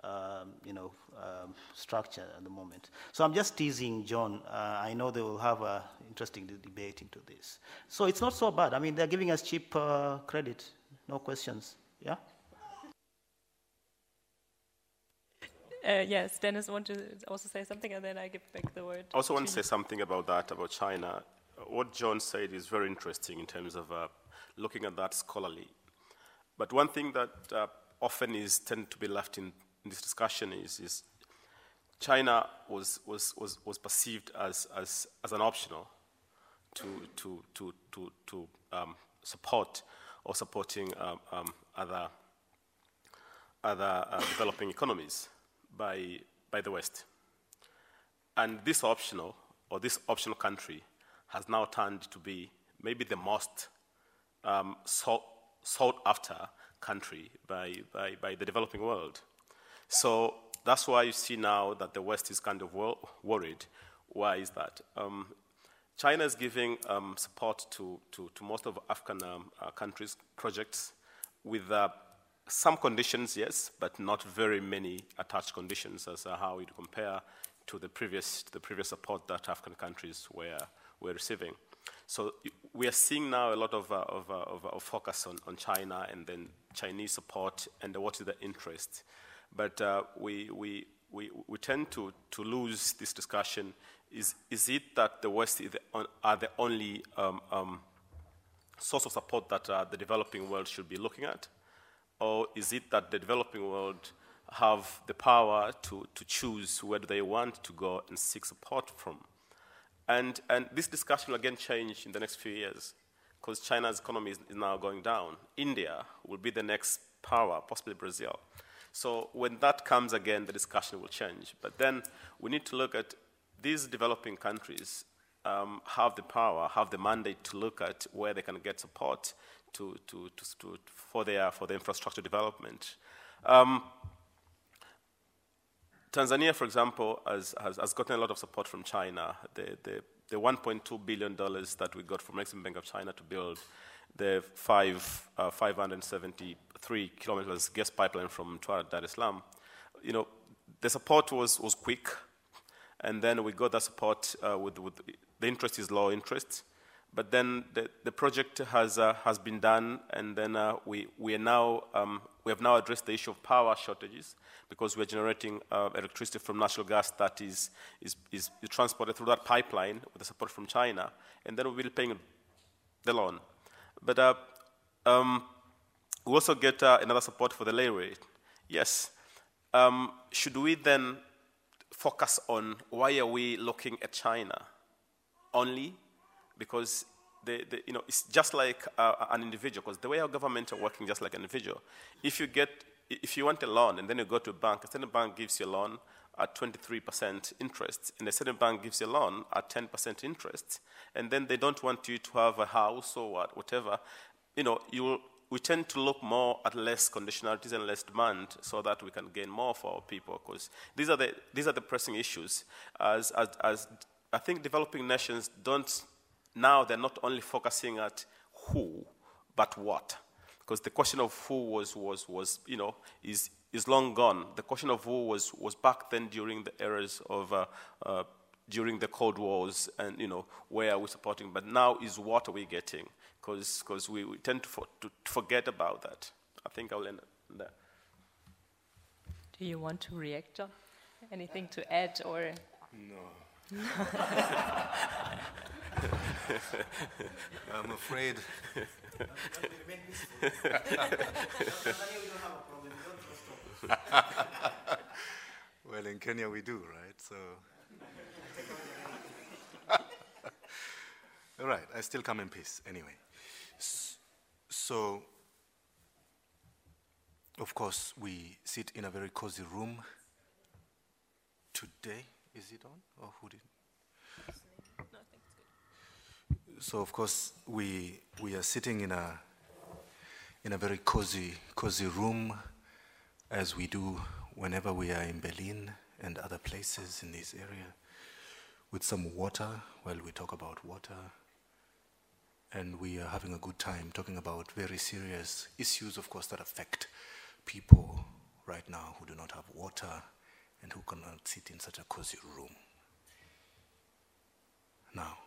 um, you know, um, structure at the moment. So I'm just teasing John. Uh, I know they will have an interesting debate into this. So it's not so bad. I mean, they're giving us cheap uh, credit, no questions. Yeah? Uh, yes, Dennis want to also say something, and then I give back the word. I also want to say something about that, about China. What John said is very interesting in terms of uh, looking at that scholarly. But one thing that uh, often is tend to be left in in this discussion is, is China was, was, was, was perceived as, as, as an optional to, to, to, to, to um, support or supporting um, um, other, other uh, developing economies by, by the West. And this optional or this optional country has now turned to be maybe the most um, sought, sought after country by, by, by the developing world. So that's why you see now that the West is kind of worried. Why is that? Um, China is giving um, support to, to, to, most of African um, uh, countries' projects with uh, some conditions, yes, but not very many attached conditions as uh, how you compare to the previous, to the previous support that African countries were, were receiving. So we are seeing now a lot of, uh, of, uh, of, of, focus on, on China and then Chinese support and what is the interest. But uh, we, we, we, we tend to, to lose this discussion. Is, is it that the West the are the only um, um, source of support that uh, the developing world should be looking at? Or is it that the developing world have the power to, to choose where they want to go and seek support from? And, and this discussion will again change in the next few years because China's economy is now going down. India will be the next power, possibly Brazil. So when that comes again, the discussion will change. But then we need to look at these developing countries um, have the power, have the mandate to look at where they can get support to, to, to, to for, their, for their infrastructure development. Um, Tanzania, for example, has, has, has, gotten a lot of support from China. The, the, the $1.2 billion that we got from Exim Bank of China to build the five, uh, 573 kilometers gas pipeline from Mtwara to Dar es Salaam, you know, the support was, was quick, and then we got that support uh, with, with, the interest is low interest, but then the, the project has, uh, has been done, and then uh, we, we, are now, um, we have now addressed the issue of power shortages because we're generating uh, electricity from natural gas that is, is, is, transported through that pipeline with the support from China, and then we'll be paying the loan. But uh, um, we also get uh, another support for the lay rate. Yes. Um, should we then focus on why are we looking at China only because the, the, you know, it's just like uh, an individual, because the way our government are working just like an individual. If you get, if you want a loan and then you go to a bank, and then the bank gives you a loan at 23% interest, and a certain bank gives you a loan at 10% interest, and then they don't want you to have a house or whatever, you know, you we tend to look more at less conditionalities and less demand so that we can gain more for our people, because these are the, these are the pressing issues. As, as, as I think developing nations don't now they're not only focusing at who, but what. Because the question of who was, was, was you know, is, is long gone. The question of who was, was back then during the eras of, uh, uh, during the Cold Wars and, you know, where are we supporting? But now is what are we getting? Because we, we tend to, for, to forget about that. I think I'll end there. Do you want to react, John? Anything to add or? No. I'm afraid. well, in Kenya we do, right? So. All right, I still come in peace anyway. So, of course, we sit in a very cozy room today. Is it on? Or who did? So of course we we are sitting in a in a very cozy cozy room, as we do whenever we are in Berlin and other places in this area, with some water while we talk about water. And we are having a good time talking about very serious issues, of course, that affect people right now who do not have water and who cannot sit in such a cozy room. Now,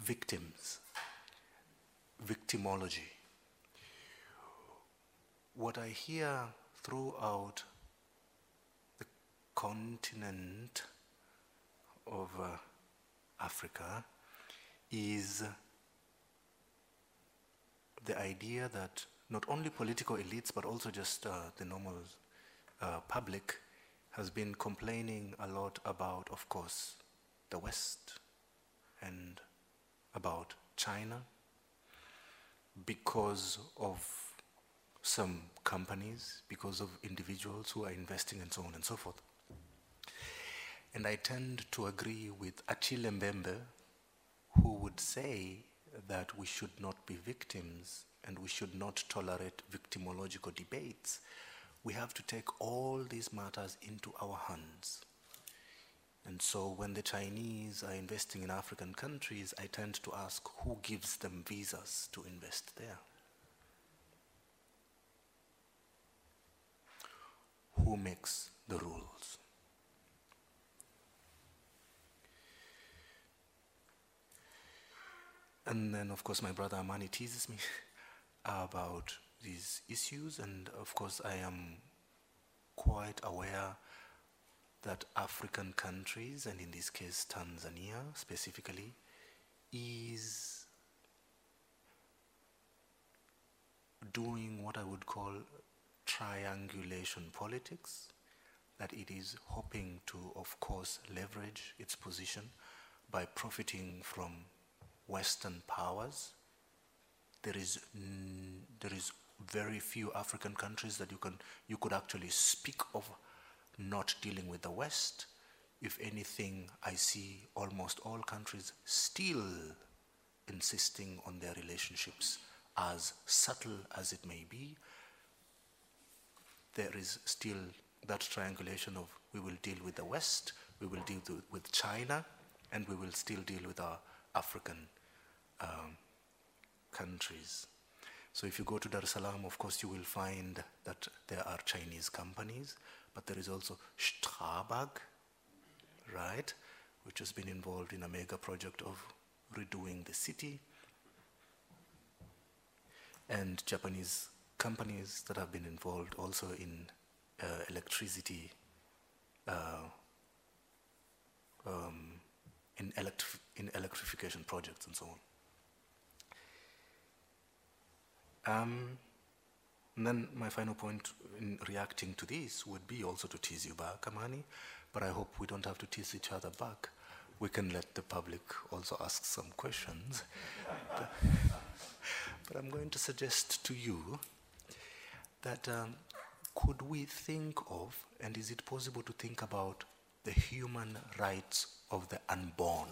victims, victimology. What I hear throughout the continent of uh, Africa is the idea that not only political elites but also just uh, the normal uh, public has been complaining a lot about, of course, the West and about China, because of some companies, because of individuals who are investing and so on and so forth. And I tend to agree with Achille Mbembe, who would say that we should not be victims and we should not tolerate victimological debates. We have to take all these matters into our hands. And so when the Chinese are investing in African countries, I tend to ask who gives them visas to invest there? Who makes the rules? And then, of course, my brother Amani teases me about these issues, and of course, I am quite aware that African countries, and in this case Tanzania specifically, is doing what I would call triangulation politics, that it is hoping to, of course, leverage its position by profiting from Western powers. There is, there is very few African countries that you, can, you could actually speak of not dealing with the West. If anything, I see almost all countries still insisting on their relationships, as subtle as it may be. There is still that triangulation of we will deal with the West, we will deal with China, and we will still deal with our African um, countries. So if you go to Dar es Salaam, of course, you will find that there are Chinese companies, but there is also Strabag, right, which has been involved in a mega project of redoing the city, and Japanese companies that have been involved also in uh, electricity, uh, um, in, electri in electrification projects and so on. Um, and then my final point in reacting to this would be also to tease you back, Amani, but I hope we don't have to tease each other back. We can let the public also ask some questions. but, but, I'm going to suggest to you that um, could we think of, and is it possible to think about the human rights of the unborn?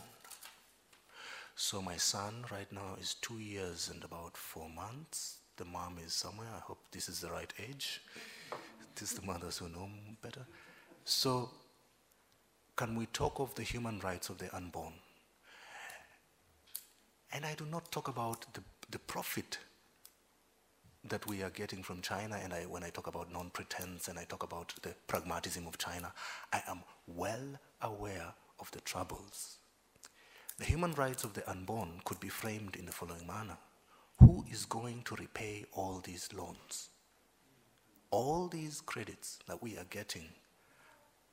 So my son right now is two years and about four months the mom is somewhere. I hope this is the right age. This is the mothers who know better. So, can we talk of the human rights of the unborn? And I do not talk about the, the profit that we are getting from China, and I, when I talk about non pretense and I talk about the pragmatism of China, I am well aware of the troubles. The human rights of the unborn could be framed in the following manner who is going to repay all these loans? All these credits that we are getting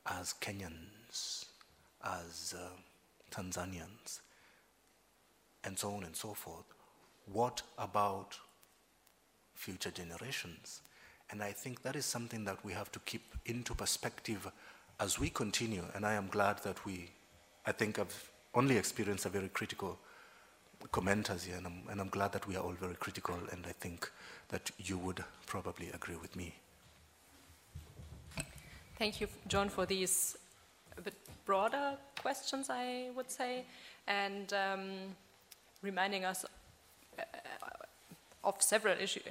as Kenyans, as uh, Tanzanians, and so on and so forth, what about future generations? And I think that is something that we have to keep into perspective as we continue. And I am glad that we, I think I've only experienced a very critical commenters here, and I'm, and I'm glad that we are all very critical, and I think that you would probably agree with me. Thank you, John, for these a bit broader questions, I would say, and um, reminding us uh, of several issue,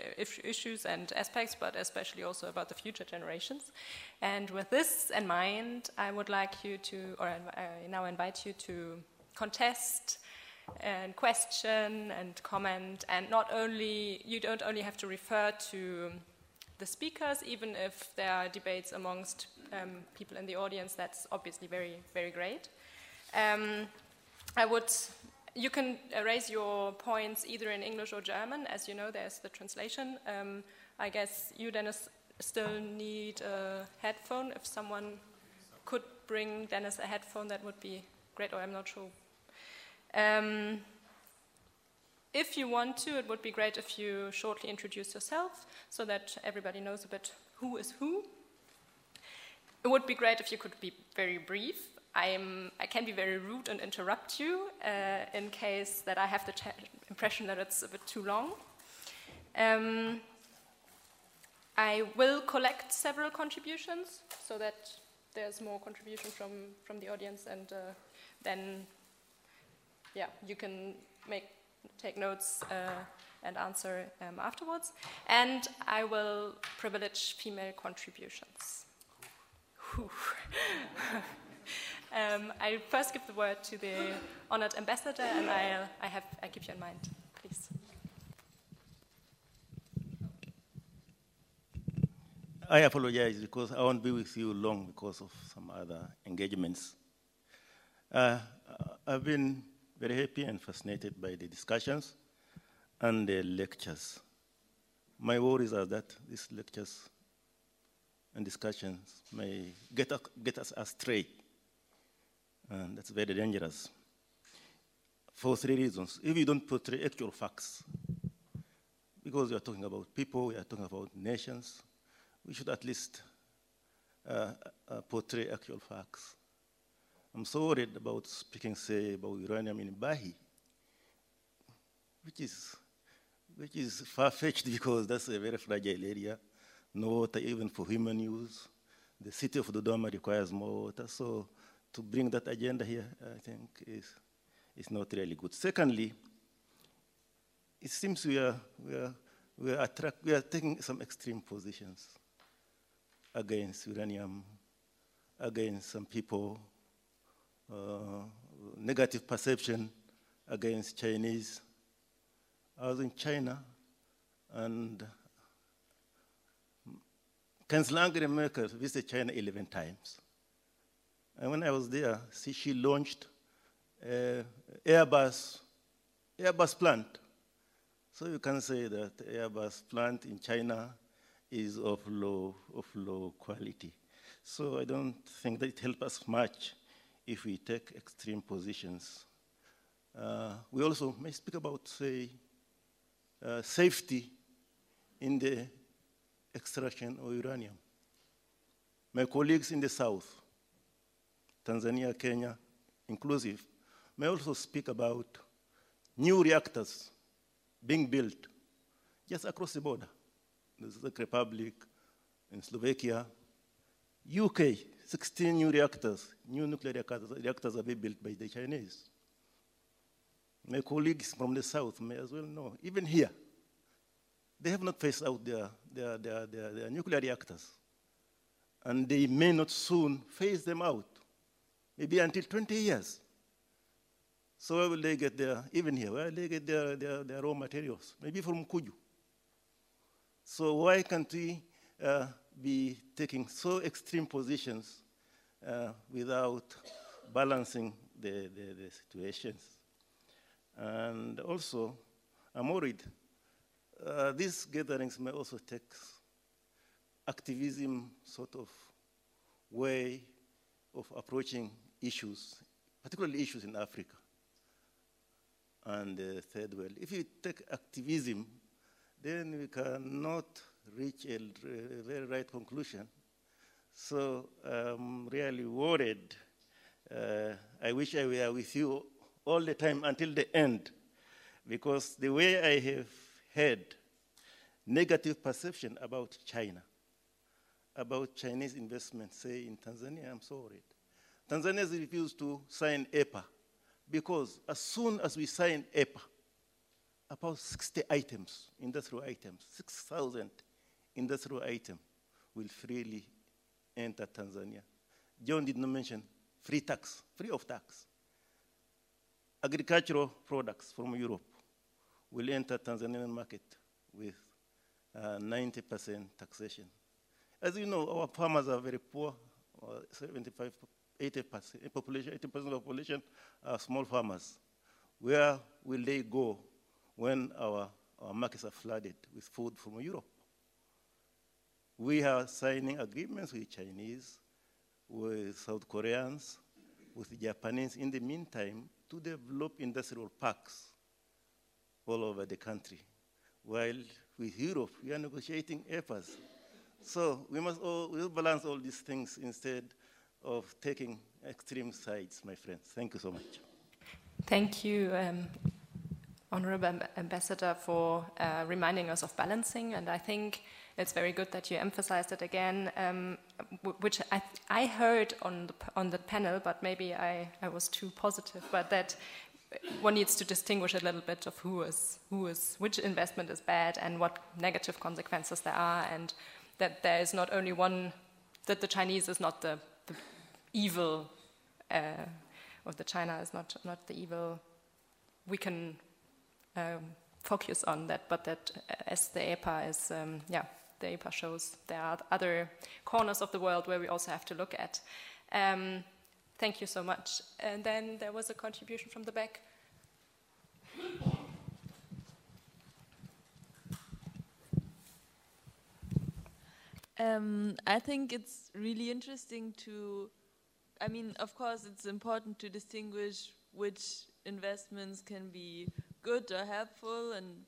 issues and aspects, but especially also about the future generations. And with this in mind, I would like you to, or I now invite you to contest and question and comment. And not only, you don't only have to refer to the speakers, even if there are debates amongst um, people in the audience, that's obviously very, very great. Um, I would, you can raise your points either in English or German. As you know, there's the translation. Um, I guess you, Dennis, still need a headphone. If someone could bring Dennis a headphone, that would be great, or I'm not sure um, if you want to, it would be great if you shortly introduce yourself so that everybody knows a bit who is who. It would be great if you could be very brief. I'm, I can be very rude and interrupt you uh, in case that I have the impression that it's a bit too long. Um, I will collect several contributions so that there's more contribution from, from the audience and uh, then yeah, you can make, take notes uh, and answer um, afterwards. And I will privilege female contributions. um, I'll first give the word to the honored ambassador, and I'll, I, have, I keep you in mind, please. I apologize because I won't be with you long because of some other engagements. Uh, I've been very happy and fascinated by the discussions and the lectures. My worries are that these lectures and discussions may get, us, get us astray, and that's very dangerous for three reasons. If you don't portray actual facts, because we are talking about people, we are talking about nations, we should at least uh, uh, portray actual facts. I'm so worried about speaking, say, about uranium in Bahi, which is, which is far-fetched because that's a very fragile area. No water even for human use. The city of Dodoma requires more water. So to bring that agenda here, I think is, is not really good. Secondly, it seems we are, we are, we are, attract, we are taking some extreme positions against uranium, against some people, negative perception against Chinese. I was in China, and Chancellor Angela Merkel visited China 11 times. And when I was there, see, she launched uh, Airbus, Airbus plant. So you can say that Airbus plant in China is of low, of low quality. So I don't think that it helps us much if we take extreme positions. Uh, we also may speak about, say, uh, safety in the extraction of uranium. My colleagues in the South, Tanzania, Kenya, inclusive, may also speak about new reactors being built just across the border. The Czech Republic, in Slovakia, UK, 16 new reactors, new nuclear reactors, are being built by the Chinese. My colleagues from the south may as well know, even here, they have not phased out their, their, their, their, their nuclear reactors. And they may not soon phase them out, maybe until 20 years. So where will they get their, even here, where will they get their, their, their raw materials? Maybe from Kuju. So why can't we uh, be taking so extreme positions uh, without balancing the, the, the, situations. And also, I'm worried uh, these gatherings may also take activism sort of way of approaching issues, particularly issues in Africa and the third world. If you take activism, then we cannot reach a, very right conclusion. So I'm really worried. Uh, I wish I were with you all the time until the end, because the way I have heard negative perception about China, about Chinese investment, say in Tanzania, I'm so worried. Tanzania has refused to sign EPA because as soon as we sign EPA, about 60 items, industrial items, 6,000 industrial item will freely enter Tanzania. John did not mention free tax, free of tax. Agricultural products from Europe will enter Tanzanian market with 90% uh, taxation. As you know, our farmers are very poor, 75, 80% population, 80% of the population are small farmers. Where will they go when our, our markets are flooded with food from Europe? We are signing agreements with Chinese, with South Koreans, with Japanese in the meantime to develop industrial parks all over the country. While with Europe, we are negotiating EPAs. So we must all, we'll balance all these things instead of taking extreme sides, my friends. Thank you so much. Thank you, um, Honorable Ambassador, for uh, reminding us of balancing. And I think it's very good that you emphasized it again, um, which I, I, heard on the, on the panel, but maybe I, I was too positive, but that one needs to distinguish a little bit of who is, who is, which investment is bad and what negative consequences there are, and that there is not only one, that the Chinese is not the, the evil, uh, or the China is not, not the evil we can um, focus on that, but that uh, as the EPA is, um, yeah, the EPA shows there are other corners of the world where we also have to look at. Um, thank you so much. And then there was a contribution from the back. Um, I think it's really interesting to, I mean, of course, it's important to distinguish which investments can be good or helpful and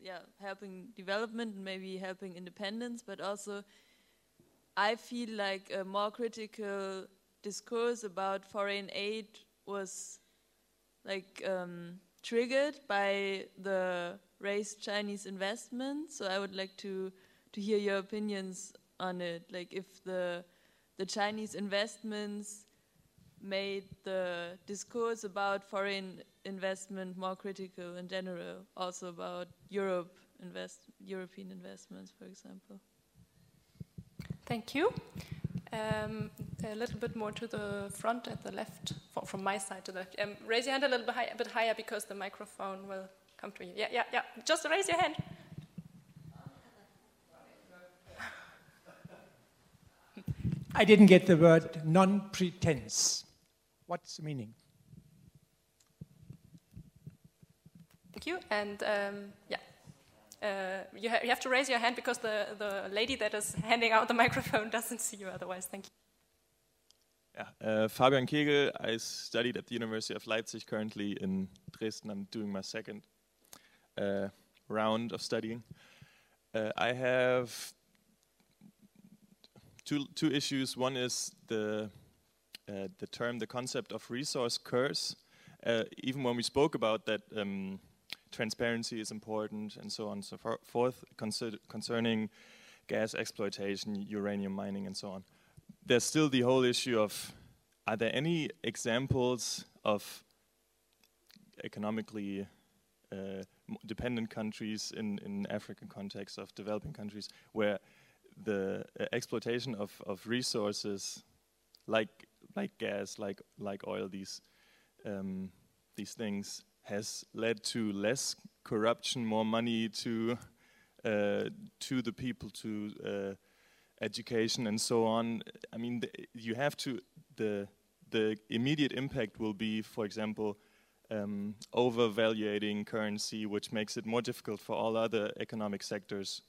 yeah, helping development and maybe helping independence, but also I feel like a more critical discourse about foreign aid was like um, triggered by the raised Chinese investment. So I would like to to hear your opinions on it. Like if the the Chinese investments made the discourse about foreign investment more critical in general, also about Europe invest European investments, for example. Thank you. Um, a little bit more to the front at the left, from my side to the left. Um, raise your hand a little bit, high, a bit higher because the microphone will come to you. Yeah, yeah, yeah. Just raise your hand. I didn't get the word non-pretense. What's the meaning? Thank you. And um, yeah, uh, you, ha you, have to raise your hand because the, the lady that is handing out the microphone doesn't see you otherwise. Thank you. Yeah, uh, Fabian Kegel. I studied at the University of Leipzig currently in Dresden. I'm doing my second uh, round of studying. Uh, I have two, two issues. One is the uh, the term, the concept of resource curse. Uh, even when we spoke about that, um, transparency is important and so on and so forth, concerning gas exploitation, uranium mining, and so on. There's still the whole issue of are there any examples of economically uh, dependent countries in, in African context of developing countries where the uh, exploitation of, of resources like like gas, like like oil, these um, these things has led to less corruption, more money to uh, to the people, to uh, education, and so on. I mean, you have to the the immediate impact will be, for example, um, overvaluating currency, which makes it more difficult for all other economic sectors,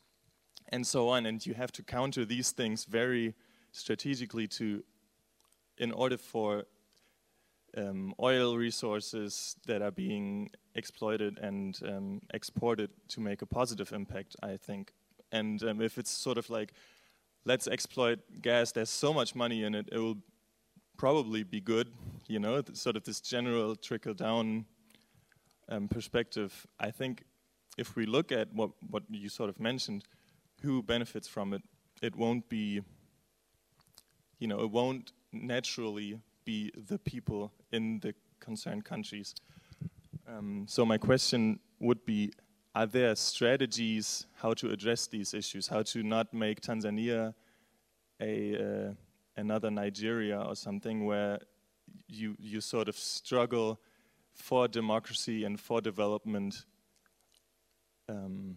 and so on. And you have to counter these things very strategically to in order for um, oil resources that are being exploited and um, exported to make a positive impact, I think. And um, if it's sort of like, let's exploit gas, there's so much money in it, it will probably be good, you know, sort of this general trickle down um, perspective. I think if we look at what, what you sort of mentioned, who benefits from it, it won't be, you know, it won't naturally be the people in the concerned countries. Um, so my question would be, are there strategies how to address these issues, how to not make Tanzania a uh, another Nigeria or something where you you sort of struggle for democracy and for development um,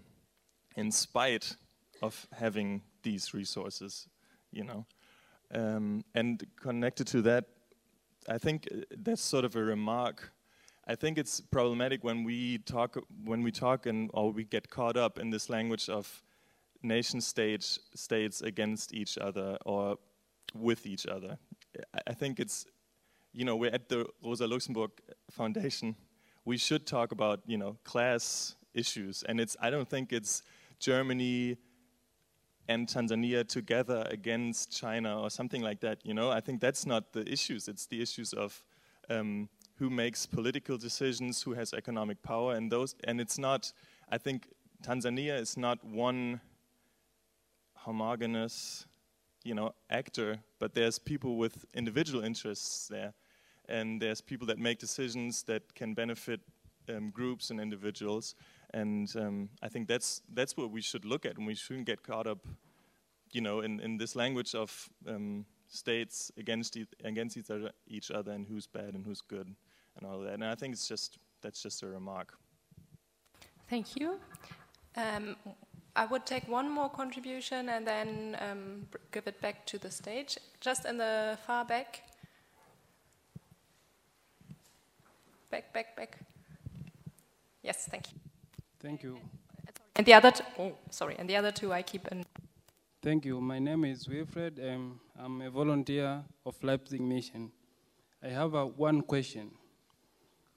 in spite of having these resources, you know. Um, and connected to that, I think uh, that's sort of a remark. I think it's problematic when we talk when we talk and or we get caught up in this language of nation state states against each other or with each other. I think it's you know we're at the Rosa Luxemburg Foundation. We should talk about you know class issues, and it's I don't think it's Germany and Tanzania together against China or something like that. You know, I think that's not the issues. It's the issues of um, who makes political decisions, who has economic power, and those. And it's not. I think Tanzania is not one homogenous, you know, actor, but there's people with individual interests there, and there's people that make decisions that can benefit um, groups and individuals. And um, I think that's that's what we should look at, and we shouldn't get caught up, you know, in, in this language of um, states against e against each other, each other, and who's bad and who's good, and all that. And I think it's just that's just a remark. Thank you. Um, I would take one more contribution and then um, give it back to the stage. Just in the far back. Back, back, back. Yes, thank you. Thank you. And the other, t- oh, sorry, and the other two I keep in. Thank you. My name is Wilfred. Um, I'm a volunteer of Leipzig Mission. I have a, one question.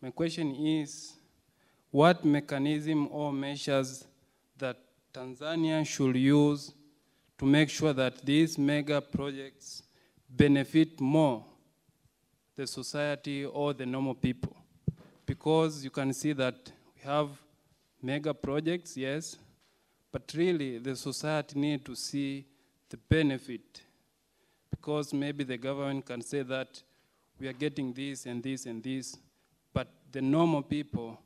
My question is, what mechanism or measures that Tanzania should use to make sure that these mega projects benefit more the society or the normal people? Because you can see that we have mega projects, yes, but really the society need to see the benefit because maybe the government can say that we are getting this and this and this, but the normal people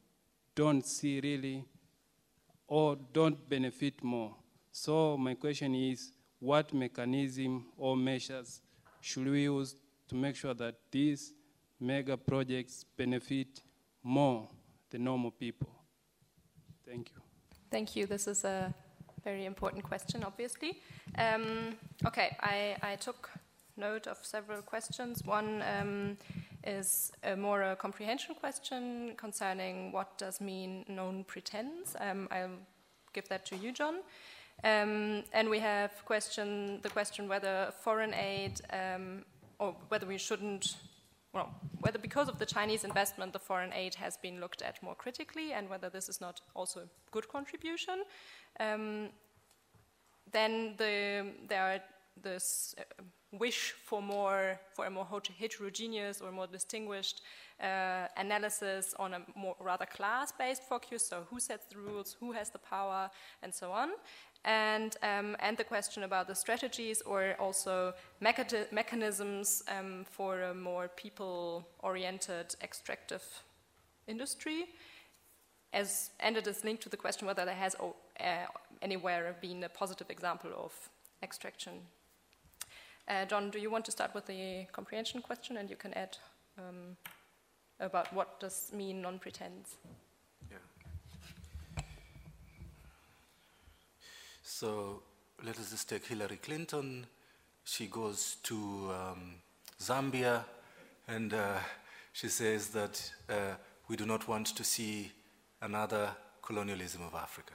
don't see really or don't benefit more. So my question is, what mechanism or measures should we use to make sure that these mega projects benefit more the normal people? Thank you. Thank you. This is a very important question, obviously. Um, okay, I, I, took note of several questions. One um, is a more a comprehension question concerning what does mean non pretense. Um, I'll give that to you, John. Um, and we have question the question whether foreign aid um, or whether we shouldn't well, whether because of the Chinese investment, the foreign aid has been looked at more critically, and whether this is not also a good contribution. Um, then the, there are this uh, wish for more, for a more heterogeneous or more distinguished uh, analysis on a more rather class-based focus. So, who sets the rules, who has the power, and so on and, um, and the question about the strategies or also mecha mechanisms um, for a more people oriented extractive industry. As, and it is linked to the question whether there has uh, anywhere been a positive example of extraction. Uh, John, do you want to start with the comprehension question and you can add um, about what does mean non pretense? So let us just take Hillary Clinton. She goes to um, Zambia and uh, she says that uh, we do not want to see another colonialism of Africa.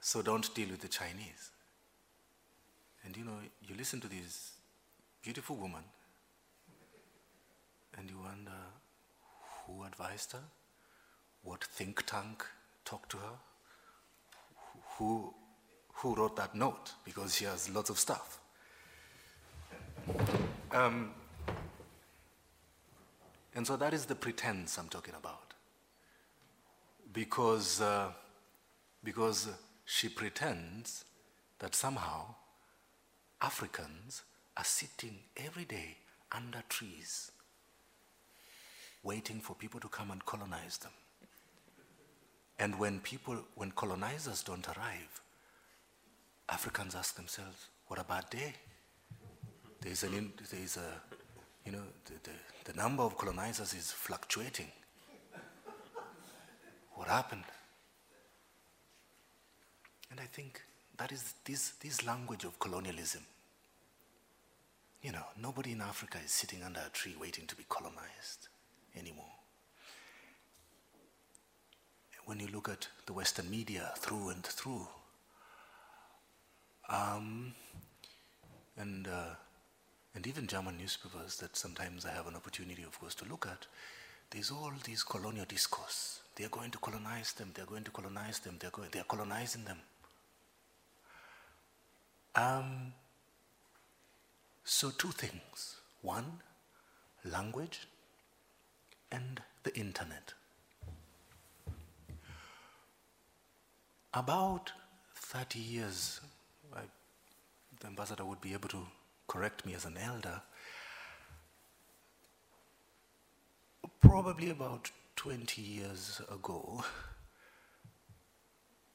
So don't deal with the Chinese. And you know, you listen to this beautiful woman and you wonder who advised her, what think tank talked to her, who, who wrote that note because she has lots of stuff. Um, and so that is the pretense I'm talking about. Because, uh, because she pretends that somehow Africans are sitting every day under trees waiting for people to come and colonize them. And when people, when colonizers don't arrive, Africans ask themselves, what a bad day. There's, an, there's a, you know, the, the, the number of colonizers is fluctuating. What happened? And I think that is this, this language of colonialism. You know, nobody in Africa is sitting under a tree waiting to be colonized anymore when you look at the Western media through and through. Um, and, uh, and even German newspapers that sometimes I have an opportunity, of course, to look at, there's all these colonial discourse. They're going to colonize them, they're going to colonize them, they're, going, they're colonizing them. Um, so, two things. One, language and the internet. About 30 years, I, the ambassador would be able to correct me as an elder, probably about 20 years ago,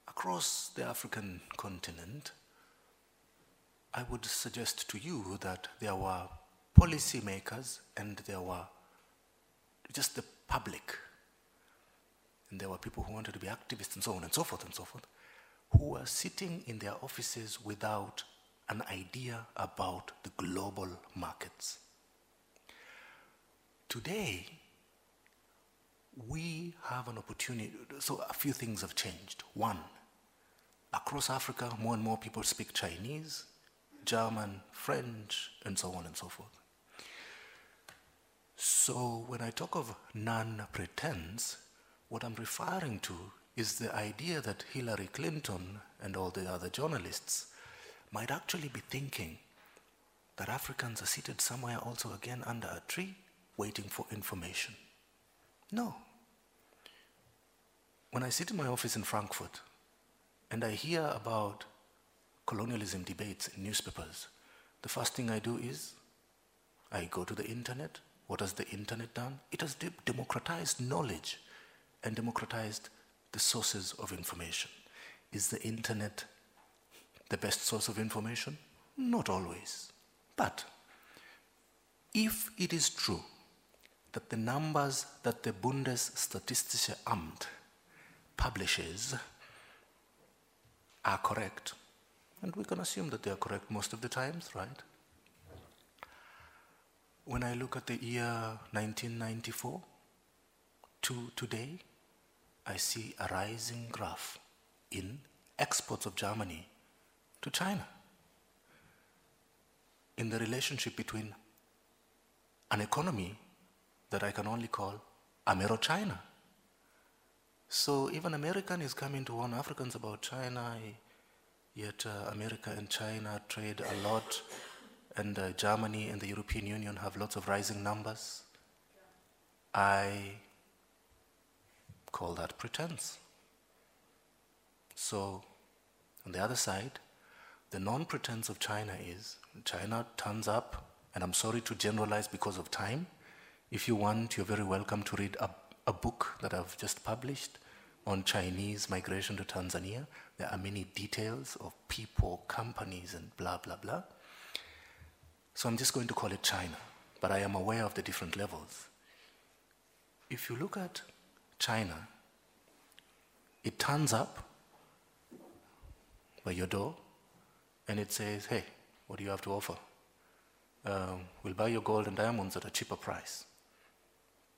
across the African continent, I would suggest to you that there were policymakers and there were just the public. And there were people who wanted to be activists and so on and so forth and so forth, who were sitting in their offices without an idea about the global markets. Today, we have an opportunity. So, a few things have changed. One, across Africa, more and more people speak Chinese, German, French, and so on and so forth. So, when I talk of non pretense, what I'm referring to is the idea that Hillary Clinton and all the other journalists might actually be thinking that Africans are seated somewhere also again under a tree waiting for information. No. When I sit in my office in Frankfurt and I hear about colonialism debates in newspapers, the first thing I do is I go to the internet. What has the internet done? It has democratized knowledge and democratized the sources of information. Is the internet the best source of information? Not always. But if it is true that the numbers that the Bundesstatistische Amt publishes are correct, and we can assume that they are correct most of the times, right? When I look at the year 1994 to today, I see a rising graph in exports of Germany to China. In the relationship between an economy that I can only call Amero China. So even American is coming to warn Africans about China, yet uh, America and China trade a lot, and uh, Germany and the European Union have lots of rising numbers. I call that pretense. So, on the other side, the non pretense of China is China turns up, and I'm sorry to generalize because of time. If you want, you're very welcome to read a, a book that I've just published on Chinese migration to Tanzania. There are many details of people, companies, and blah, blah, blah. So I'm just going to call it China, but I am aware of the different levels. If you look at China, it turns up by your door and it says, hey, what do you have to offer? Um, we'll buy your gold and diamonds at a cheaper price.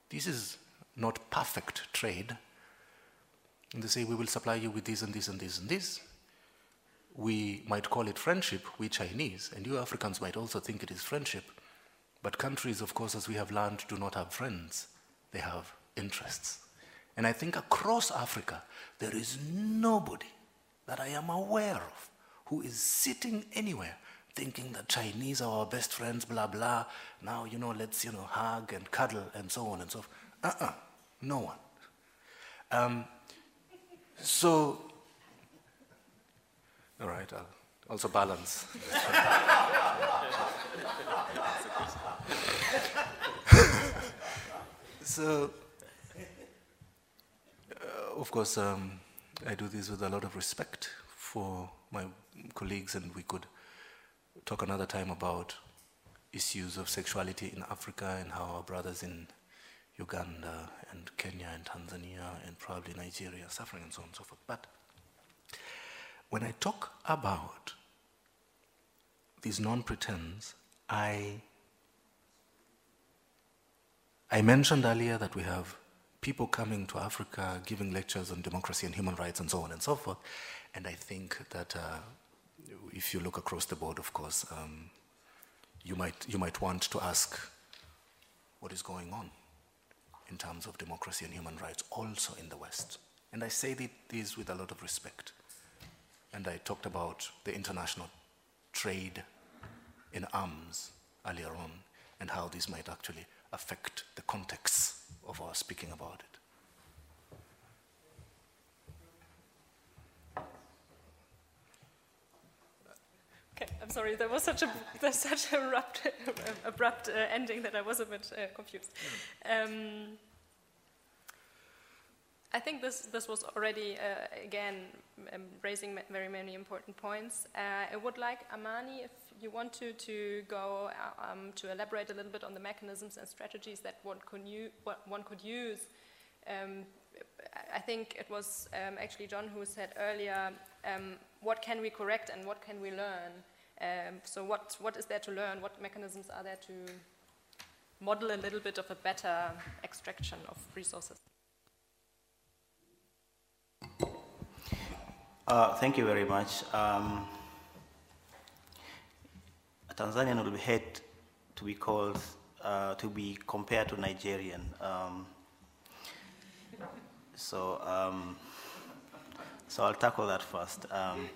This is not perfect trade. And they say, we will supply you with this and this and this and this. We might call it friendship, we Chinese, and you Africans might also think it is friendship. But countries, of course, as we have learned, do not have friends, they have interests. And I think across Africa, there is nobody that I am aware of who is sitting anywhere thinking that Chinese are our best friends, blah, blah. Now, you know, let's, you know, hug and cuddle and so on and so forth. Uh-uh, no one. Um, so, all right, I'll also balance. so, of course, um, I do this with a lot of respect for my colleagues, and we could talk another time about issues of sexuality in Africa and how our brothers in Uganda and Kenya and Tanzania and probably Nigeria are suffering and so on and so forth. But when I talk about these non-pretends, I I mentioned earlier that we have people coming to Africa giving lectures on democracy and human rights and so on and so forth. And I think that uh, if you look across the board, of course, um, you, might, you might want to ask what is going on in terms of democracy and human rights also in the West. And I say this with a lot of respect. And I talked about the international trade in arms earlier on and how this might actually affect the context of our speaking about it. Okay, I'm sorry. There was such a such a abrupt, abrupt uh, ending that I was a bit uh, confused. Um, I think this this was already uh, again um, raising very many important points. Uh, I would like Amani, if you want to, to go uh, um, to elaborate a little bit on the mechanisms and strategies that one could, one could use. Um, I think it was um, actually John who said earlier, um, what can we correct and what can we learn? Um, so what, what is there to learn? What mechanisms are there to model a little bit of a better extraction of resources? Uh, thank you very much. Um, a Tanzanian will be hate to be called, uh, to be compared to Nigerian. Um, so, um, so I'll tackle that first. Um,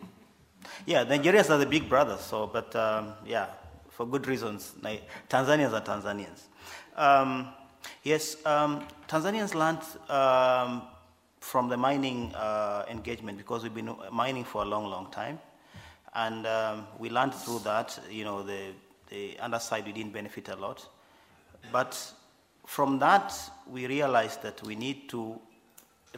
yeah, Nigerians are the big brothers. So, but um, yeah, for good reasons, Ni- Tanzanians are Tanzanians. Um, yes, um, Tanzanians learned from the mining uh, engagement because we've been mining for a long, long time, and um, we learned through that. You know, the the underside we didn't benefit a lot, but from that we realized that we need to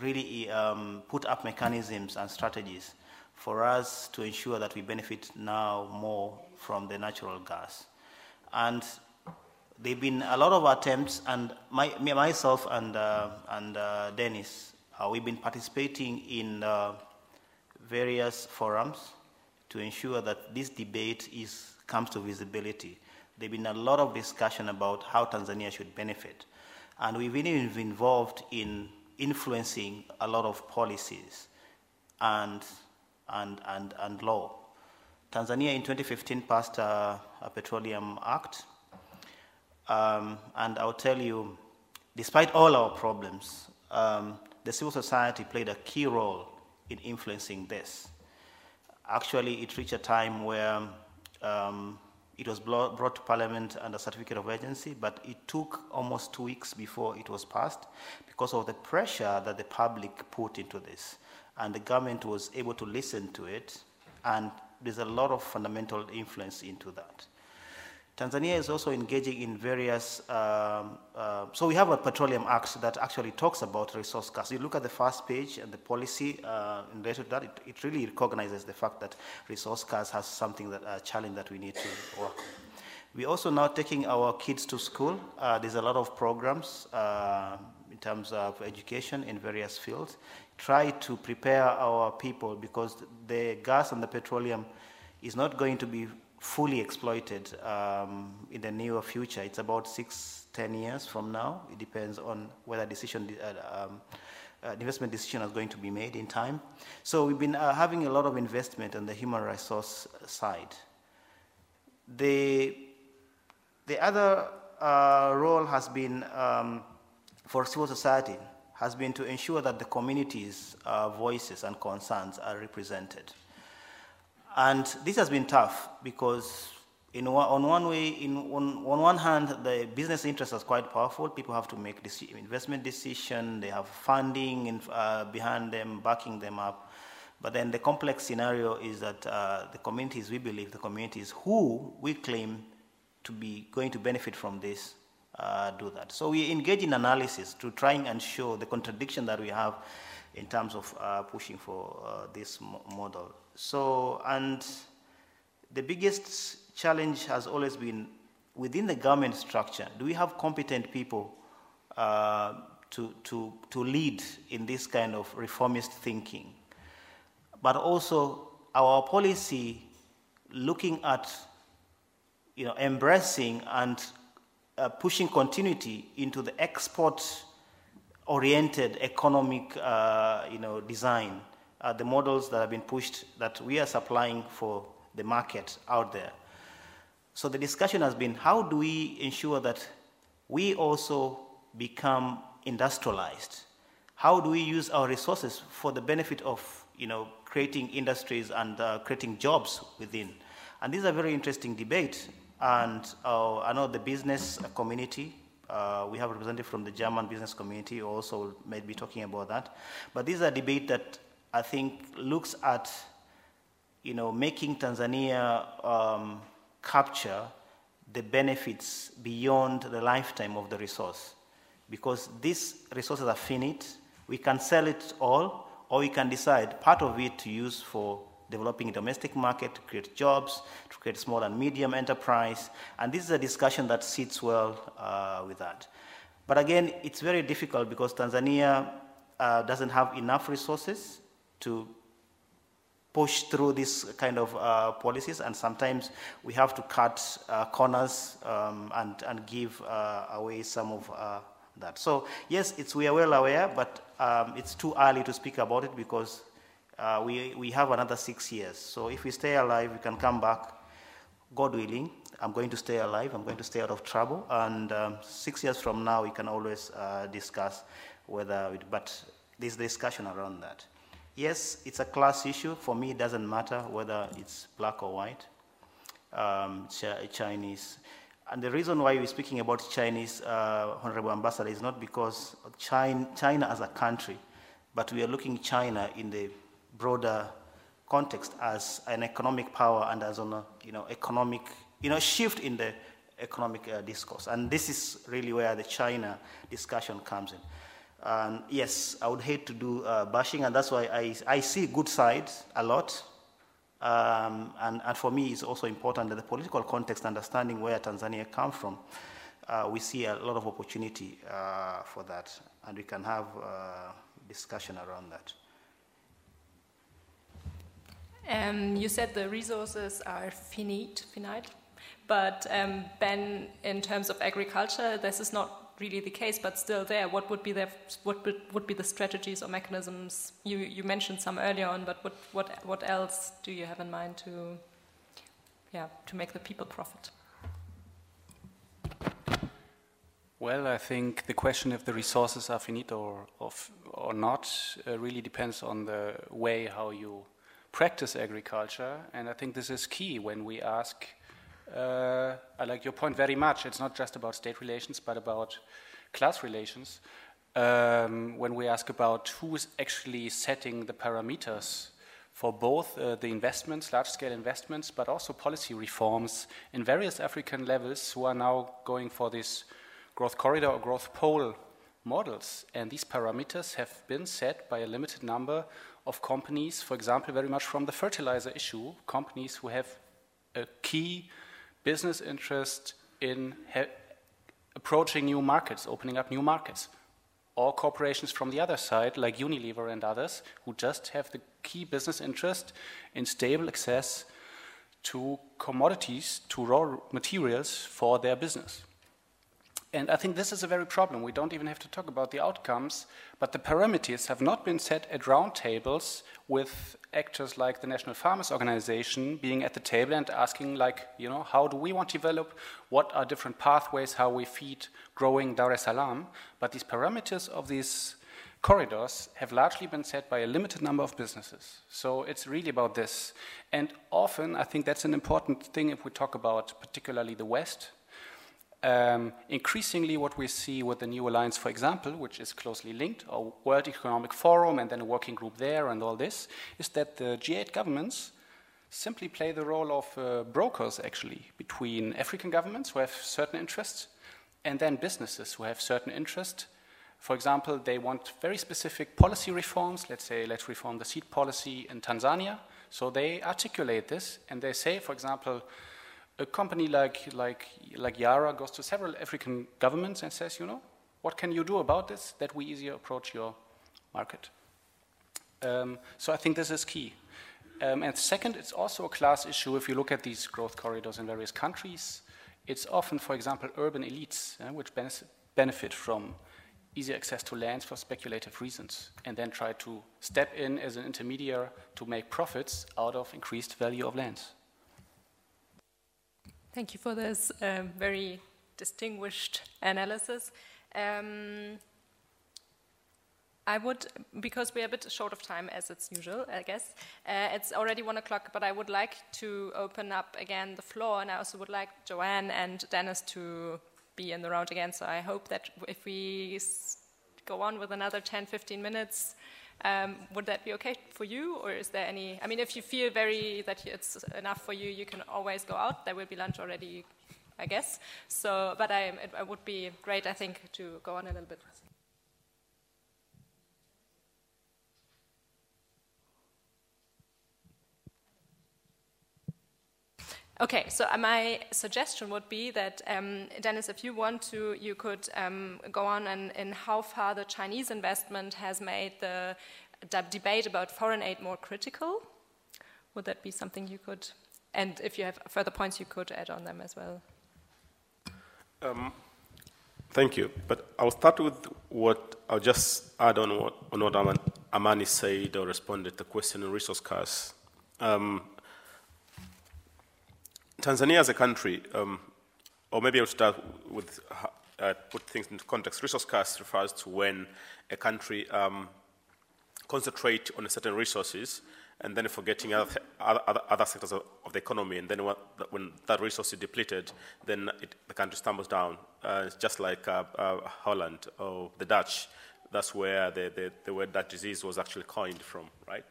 really um, put up mechanisms and strategies for us to ensure that we benefit now more from the natural gas. And there have been a lot of attempts, and my, me, myself and, uh, and uh, Dennis, uh, we've been participating in uh, various forums to ensure that this debate is, comes to visibility. There have been a lot of discussion about how Tanzania should benefit. And we've been involved in influencing a lot of policies and, and, and, and law. Tanzania in 2015 passed a, a Petroleum Act. Um, and I'll tell you, despite all our problems, um, the civil society played a key role in influencing this. Actually, it reached a time where um, it was brought to Parliament under certificate of urgency, but it took almost two weeks before it was passed because of the pressure that the public put into this. And the government was able to listen to it, and there's a lot of fundamental influence into that. Tanzania is also engaging in various, um, uh, so we have a Petroleum Act that actually talks about resource curse. You look at the first page and the policy uh, in relation to that, it, it, really recognizes the fact that resource curse has something that, a challenge that we need to work on. We're also now taking our kids to school. Uh, there's a lot of programs uh, in terms of education in various fields. Try to prepare our people because the gas and the petroleum is not going to be fully exploited um, in the near future. It's about six, ten years from now. It depends on whether decision, uh, um, uh, investment decision is going to be made in time. So we've been uh, having a lot of investment on the human resource side. The, the other uh, role has been um, for civil society has been to ensure that the community's uh, voices and concerns are represented. And this has been tough because, in one, on one way, in, on, on one hand, the business interest is quite powerful. People have to make deci- investment decision. They have funding in, uh, behind them, backing them up. But then the complex scenario is that uh, the communities, we believe, the communities who we claim to be going to benefit from this uh, do that. So we engage in analysis to try and show the contradiction that we have in terms of uh, pushing for uh, this mo- model. So, and the biggest challenge has always been within the government structure. Do we have competent people uh, to, to, to lead in this kind of reformist thinking? But also our policy looking at you know, embracing and uh, pushing continuity into the export oriented economic uh, you know, design, the models that have been pushed that we are supplying for the market out there. So the discussion has been how do we ensure that we also become industrialized? How do we use our resources for the benefit of you know, creating industries and uh, creating jobs within? And this is a very interesting debate. And uh, I know the business community Uh, we have a representative from the German business community who also may be talking about that. But this is a debate that I think looks at, you know, making Tanzania um, capture the benefits beyond the lifetime of the resource. Because these resources are finite, we can sell it all, or we can decide part of it to use for developing domestic market, to create jobs, to create small and medium enterprise. And this is a discussion that sits well uh, with that. But again, it's very difficult because Tanzania uh, doesn't have enough resources to push through these kind of uh, policies, and sometimes we have to cut uh, corners um, and, and give uh, away some of uh, that. So yes, it's, we are well aware, but um, it's too early to speak about it because uh, we, we have another six years. So if we stay alive, we can come back, God willing. I'm going to stay alive. I'm going to stay out of trouble. And um, six years from now, we can always uh, discuss whether, it, but there's discussion around that. Yes, it's a class issue. For me, it doesn't matter whether it's black or white, um, Ch Chinese. And the reason why we're speaking about Chinese, uh, Honorable Ambassador, is not because China, China as a country, but we are looking China in the broader context as an economic power and as an you know, economic you know, shift in the economic uh, discourse. And this is really where the China discussion comes in. And yes, I would hate to do uh, bashing, and that's why I, I see good sides a lot. Um, and, and, for me, it's also important that the political context, understanding where Tanzania comes from, uh, we see a lot of opportunity uh, for that, and we can have uh, discussion around that. Um, you said the resources are finite, finite, but um, Ben, in terms of agriculture, this is not really the case, but still there. What would be the what would, be the strategies or mechanisms? You you mentioned some earlier on, but what what what else do you have in mind to yeah to make the people profit? Well, I think the question if the resources are finite or, or, or not uh, really depends on the way how you practice agriculture. And I think this is key when we ask uh, I like your point very much. It's not just about state relations, but about class relations. Um, when we ask about who is actually setting the parameters for both uh, the investments, large scale investments, but also policy reforms in various African levels who are now going for this growth corridor or growth pole models. And these parameters have been set by a limited number of companies, for example, very much from the fertilizer issue, companies who have a key business interest in approaching new markets, opening up new markets. Or corporations from the other side, like Unilever and others, who just have the key business interest in stable access to commodities, to raw materials for their business. And I think this is a very problem. We don't even have to talk about the outcomes, but the parameters have not been set at roundtables with actors like the National Farmers Organization being at the table and asking, like, you know, how do we want to develop? What are different pathways, how we feed growing Dar es Salaam? But these parameters of these corridors have largely been set by a limited number of businesses. So it's really about this. And often, I think that's an important thing if we talk about particularly the West, um, increasingly, what we see with the New Alliance, for example, which is closely linked, our World Economic Forum and then a working group there and all this, is that the G8 governments simply play the role of uh, brokers, actually, between African governments who have certain interests and then businesses who have certain interests. For example, they want very specific policy reforms. Let's say, let's reform the seed policy in Tanzania. So they articulate this and they say, for example, a company like, like, like Yara goes to several African governments and says, you know, what can you do about this that we easier approach your market? Um, so I think this is key. Um, and second, it's also a class issue if you look at these growth corridors in various countries. It's often, for example, urban elites uh, which benefit from easy access to lands for speculative reasons and then try to step in as an intermediary to make profits out of increased value of lands. Thank you for this um, very distinguished analysis. Um, I would, because we're a bit short of time as it's usual, I guess. Uh, it's already one o'clock, but I would like to open up again the floor, and I also would like Joanne and Dennis to be in the round again. So I hope that if we go on with another 10, 15 minutes, um, would that be okay for you, or is there any? I mean, if you feel very that it's enough for you, you can always go out. There will be lunch already, I guess. So, but I, it, it would be great, I think, to go on a little bit. Okay, so uh, my suggestion would be that, um, Dennis, if you want to, you could um, go on and in how far the Chinese investment has made the, debate about foreign aid more critical. Would that be something you could, and if you have further points, you could add on them as well. Um, thank you. But I'll start with what I'll just add on what, on what Amani said or responded to the question on resource costs. Um, Tanzania as a country, um, or maybe I'll start with uh, put things into context. Resource curse refers to when a country um, concentrate on a certain resources and then forgetting other, other, other sectors of, of, the economy. And then when that resource is depleted, then it, the country stumbles down. Uh, it's just like uh, uh, Holland or the Dutch. That's where the, the, the word Dutch disease was actually coined from, right?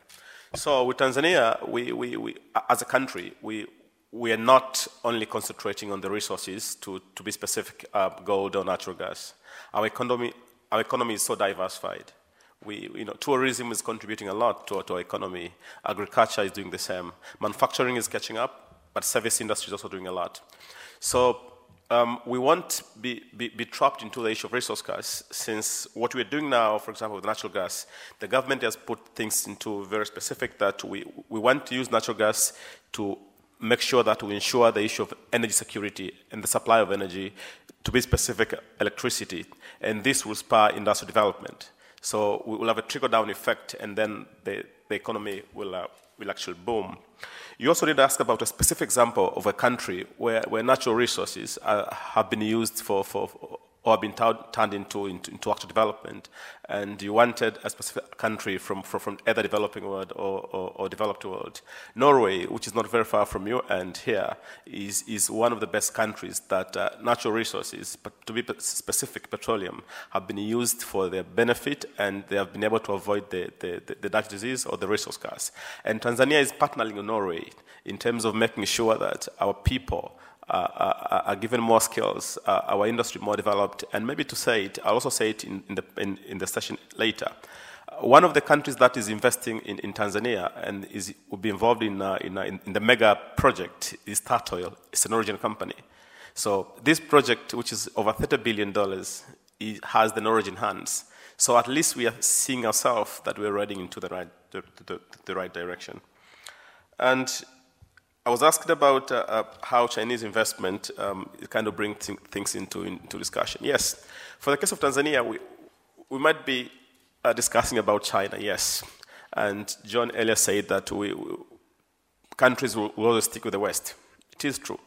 So with Tanzania, we, we, we, as a country, we, we are not only concentrating on the resources, to, to be specific, uh, gold or natural gas. Our economy, our economy is so diversified. We, you know, tourism is contributing a lot to, to our economy. Agriculture is doing the same. Manufacturing is catching up, but service industry is also doing a lot. So um, we won't be, be, be, trapped into the issue of resource curse, since what we're doing now, for example, with natural gas, the government has put things into very specific that we, we want to use natural gas to make sure that we ensure the issue of energy security and the supply of energy, to be specific, electricity, and this will spur industrial development. So we will have a trickle-down effect, and then the, the economy will, uh, will actually boom. You also did ask about a specific example of a country where, where natural resources uh, have been used for, for, or been turned into, into, into, actual development, and you wanted a specific country from, from, from either developing world or, or, or, developed world. Norway, which is not very far from you and here, is, is one of the best countries that uh, natural resources, but to be specific, petroleum, have been used for their benefit, and they have been able to avoid the, the, the, the Dutch disease or the resource curse. And Tanzania is partnering with Norway in terms of making sure that our people are, are, given more skills, uh, our industry more developed, and maybe to say it, I'll also say it in, in the, in, in, the session later. One of the countries that is investing in, in Tanzania and is, will be involved in, uh, in, uh, in, the mega project is Statoil. It's an Norwegian company. So this project, which is over $30 billion, has the Norwegian hands. So at least we are seeing ourselves that we're riding into the right, the, the, the right direction. And I was asked about uh, uh, how Chinese investment um, kind of brings th things into, into discussion. Yes, for the case of Tanzania, we, we might be uh, discussing about China, yes. And John earlier said that we, we, countries will, will, always stick with the West. It is true.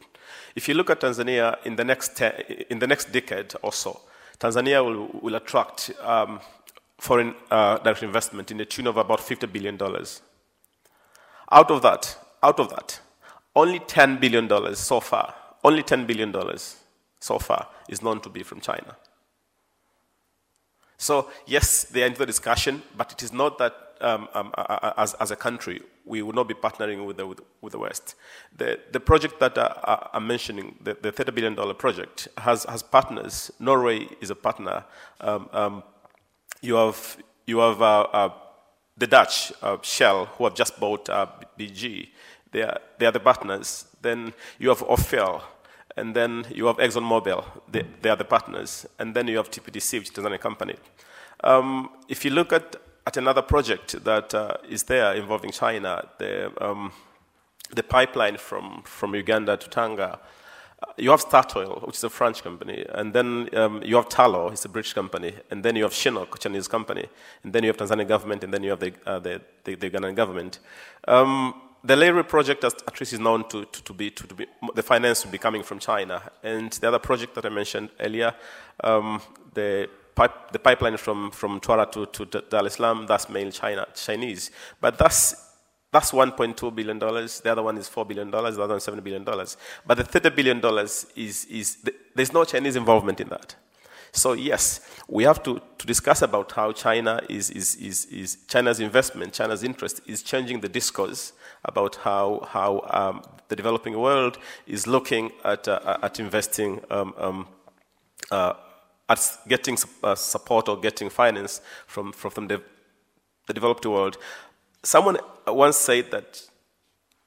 If you look at Tanzania in the next, in the next decade or so, Tanzania will, will attract um, foreign uh, direct investment in the tune of about $50 billion. Out of that, out of that, only $10 billion so far, only $10 billion so far is known to be from China. So, yes, they are into the discussion, but it is not that um, um, as, as, a country we will not be partnering with the, with, the West. The, the project that uh, I'm mentioning, the, the, $30 billion project, has, has partners. Norway is a partner. Um, um you have, you have uh, uh, the Dutch, uh, Shell, who have just bought uh, BG. They are, they are the partners. Then you have Ophir, and then you have ExxonMobil. They, they are the partners. And then you have TPDC, which is a company. Um, if you look at, at another project that uh, is there involving China, the, um, the pipeline from, from Uganda to Tanga, uh, you have Statoil, which is a French company, and then um, you have Tullow, it's a British company, and then you have CNOOC, Chinese company, and then you have Tanzanian government, and then you have the, uh, the, the, the Ugandan government. Um, the LEIRI project, as at least is known to, to, to be, to, to, be, the finance will be coming from China. And the other project that I mentioned earlier, um, the, pipe, the pipeline from, from Mtwara to, to Dar that's mainly China, Chinese. But that's that's $1.2 billion. The other one is $4 billion. The other one is $7 billion. But the $30 billion is, is there's no Chinese involvement in that. So yes, we have to, to discuss about how China is, is, is, is China's investment, China's interest is changing the discourse about how, how um, the developing world is looking at, uh, at investing, um, um, uh, at getting uh, support or getting finance from, from, from the, the developed world. Someone once said that,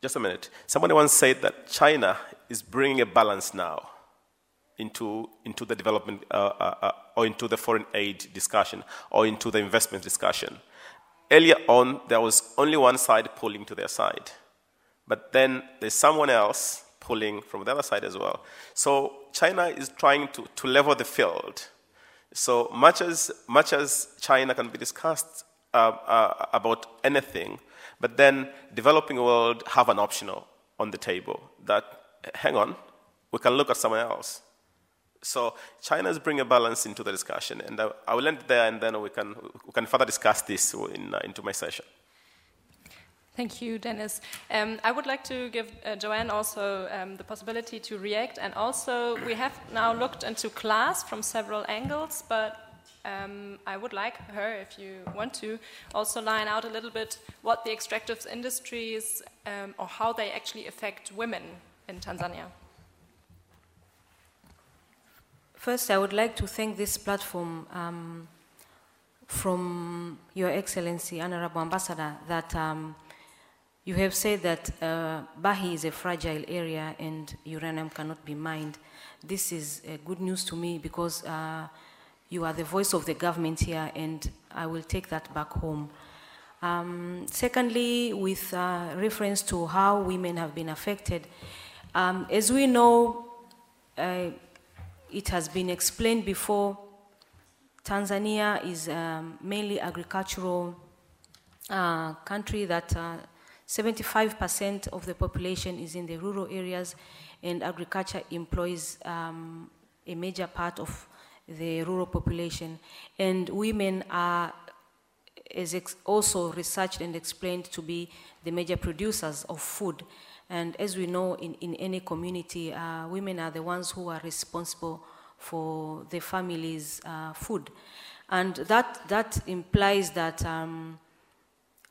just a minute, someone once said that China is bringing a balance now into, into the development uh, uh, uh, or into the foreign aid discussion or into the investment discussion. Earlier on, there was only one side pulling to their side, but then there's someone else pulling from the other side as well. So China is trying to, to level the field. So much as, much as China can be discussed uh, uh, about anything, but then developing world have an optional on the table that, hang on, we can look at someone else. So China's bring a balance into the discussion, and I, I will end there, and then we can, we can further discuss this in, uh, into my session. Thank you, Dennis. Um, I would like to give uh, Joanne also um, the possibility to react, and also we have now looked into class from several angles, but um, I would like her, if you want to, also line out a little bit what the extractive industries um, or how they actually affect women in Tanzania. First, I would like to thank this platform um, from Your Excellency, Honorable Ambassador, that um, you have said that uh, Bahi is a fragile area and uranium cannot be mined. This is uh, good news to me because uh, you are the voice of the government here, and I will take that back home. Um, secondly, with uh, reference to how women have been affected, um, as we know, uh, it has been explained before, Tanzania is um, mainly agricultural uh, country that 75% uh, of the population is in the rural areas, and agriculture employs um, a major part of the rural population. And women are is also researched and explained to be the major producers of food. And as we know, in, in any community, uh, women are the ones who are responsible for the family's uh, food. And that, that implies that um,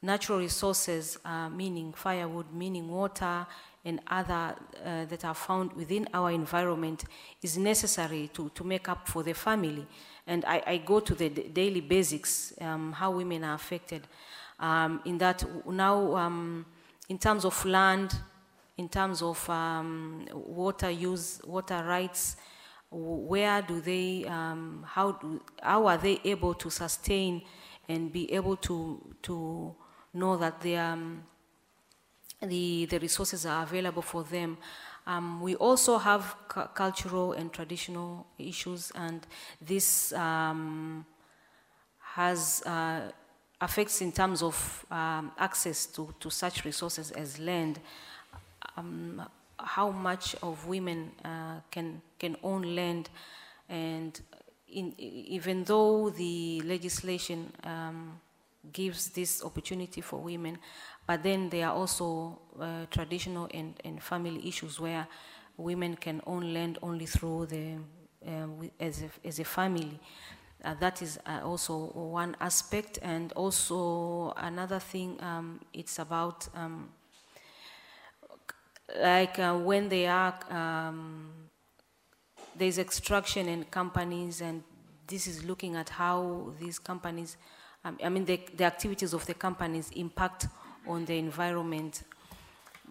natural resources, uh, meaning firewood, meaning water, and other uh, that are found within our environment is necessary to, to make up for the family. And I, I go to the daily basics, um, how women are affected. Um, in that now, um, in terms of land, in terms of um, water use, water rights, where do they, um, how, do, how are they able to sustain and be able to, to know that they um, the, the resources are available for them. Um, we also have cu cultural and traditional issues, and this um, has uh, affects in terms of um, access to, to such resources as land. Um, how much of women uh, can can own land, and in, even though the legislation um, gives this opportunity for women, but then there are also uh, traditional and, and family issues where women can own land only through the, uh, as, a, as a family. Uh, that is uh, also one aspect. And also another thing, um, it's about um, like uh, when they are, um, there's extraction in companies and this is looking at how these companies, um, I mean the, the activities of the companies impact on the environment.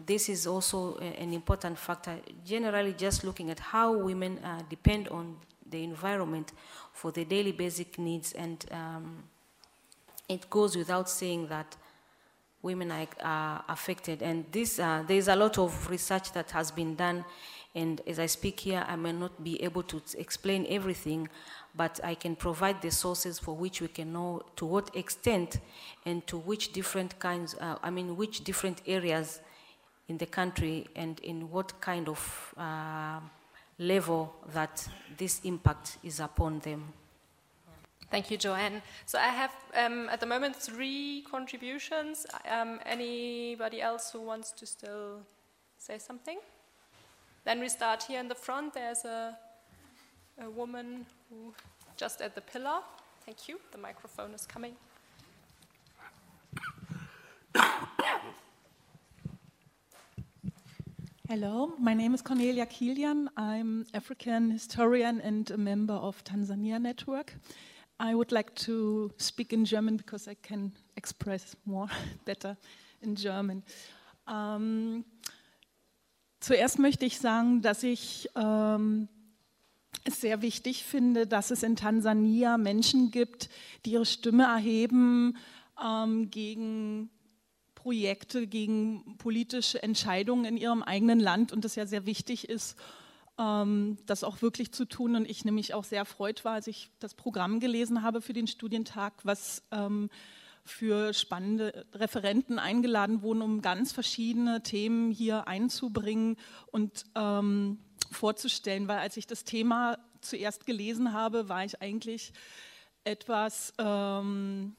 This is also a, an important factor. Generally, just looking at how women uh, depend on the environment for the daily basic needs, and um, it goes without saying that women are, affected. And this, uh, there is a lot of research that has been done, and as I speak here, I may not be able to explain everything, but I can provide the sources for which we can know to what extent and to which different kinds, uh, I mean, which different areas in the country and in what kind of uh, level that this impact is upon them. Thank you, Joanne. So I have um, at the moment three contributions. Um, anybody else who wants to still say something? Then we start here in the front. There's a, a woman who just at the pillar. Thank you. The microphone is coming. Hello, my name is Cornelia Kilian. I'm African historian and a member of Tanzania Network. I would like to speak in German because I can express more better in German. Ähm, zuerst möchte ich sagen, dass ich ähm, es sehr wichtig finde, dass es in Tansania Menschen gibt, die ihre Stimme erheben ähm, gegen Projekte, gegen politische Entscheidungen in ihrem eigenen Land und es ja sehr wichtig ist, das auch wirklich zu tun. Und ich nämlich auch sehr erfreut war, als ich das Programm gelesen habe für den Studientag, was ähm, für spannende Referenten eingeladen wurden, um ganz verschiedene Themen hier einzubringen und ähm, vorzustellen. Weil als ich das Thema zuerst gelesen habe, war ich eigentlich etwas ähm,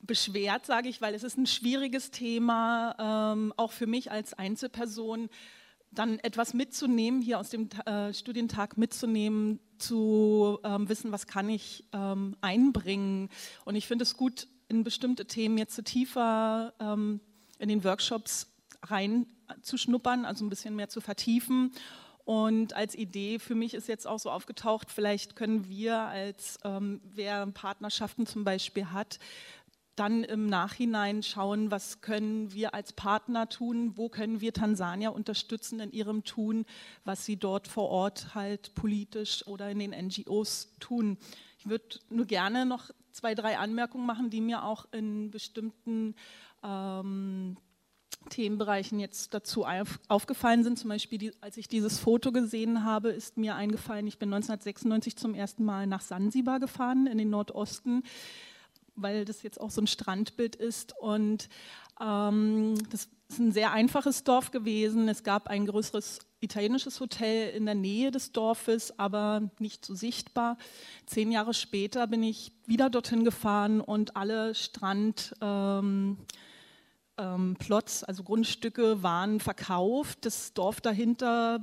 beschwert, sage ich, weil es ist ein schwieriges Thema, ähm, auch für mich als Einzelperson dann etwas mitzunehmen, hier aus dem äh, Studientag mitzunehmen, zu ähm, wissen, was kann ich ähm, einbringen. Und ich finde es gut, in bestimmte Themen jetzt tiefer ähm, in den Workshops reinzuschnuppern, also ein bisschen mehr zu vertiefen. Und als Idee für mich ist jetzt auch so aufgetaucht, vielleicht können wir als, ähm, wer Partnerschaften zum Beispiel hat, dann im Nachhinein schauen, was können wir als Partner tun, wo können wir Tansania unterstützen in ihrem Tun, was sie dort vor Ort halt politisch oder in den NGOs tun. Ich würde nur gerne noch zwei, drei Anmerkungen machen, die mir auch in bestimmten ähm, Themenbereichen jetzt dazu auf, aufgefallen sind. Zum Beispiel, die, als ich dieses Foto gesehen habe, ist mir eingefallen, ich bin 1996 zum ersten Mal nach Sansibar gefahren, in den Nordosten weil das jetzt auch so ein Strandbild ist. Und ähm, das ist ein sehr einfaches Dorf gewesen. Es gab ein größeres italienisches Hotel in der Nähe des Dorfes, aber nicht so sichtbar. Zehn Jahre später bin ich wieder dorthin gefahren und alle Strand... Ähm, ähm, Plots, also Grundstücke, waren verkauft. Das Dorf dahinter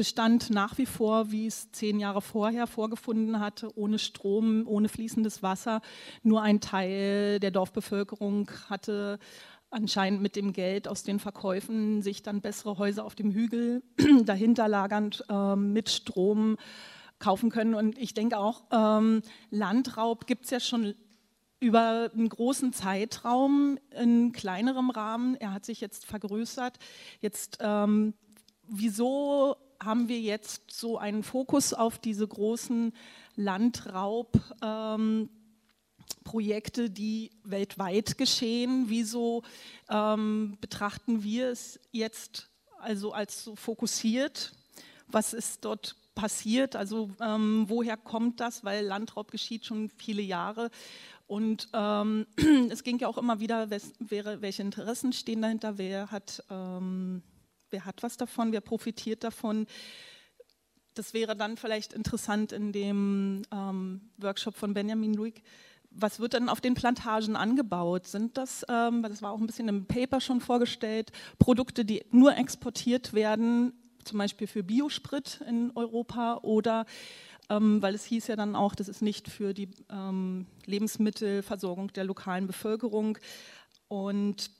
bestand nach wie vor, wie es zehn Jahre vorher vorgefunden hatte, ohne Strom, ohne fließendes Wasser. Nur ein Teil der Dorfbevölkerung hatte anscheinend mit dem Geld aus den Verkäufen sich dann bessere Häuser auf dem Hügel dahinter lagernd äh, mit Strom kaufen können. Und ich denke auch, ähm, Landraub gibt es ja schon über einen großen Zeitraum in kleinerem Rahmen. Er hat sich jetzt vergrößert. Jetzt, ähm, wieso haben wir jetzt so einen Fokus auf diese großen Landraubprojekte, ähm, die weltweit geschehen. Wieso ähm, betrachten wir es jetzt also als so fokussiert? Was ist dort passiert? Also ähm, woher kommt das? Weil Landraub geschieht schon viele Jahre. Und ähm, es ging ja auch immer wieder, welche Interessen stehen dahinter, wer hat ähm, wer hat was davon, wer profitiert davon. Das wäre dann vielleicht interessant in dem ähm, Workshop von Benjamin Luig. Was wird dann auf den Plantagen angebaut? Sind das, ähm, das war auch ein bisschen im Paper schon vorgestellt, Produkte, die nur exportiert werden, zum Beispiel für Biosprit in Europa oder ähm, weil es hieß ja dann auch, das ist nicht für die ähm, Lebensmittelversorgung der lokalen Bevölkerung. Und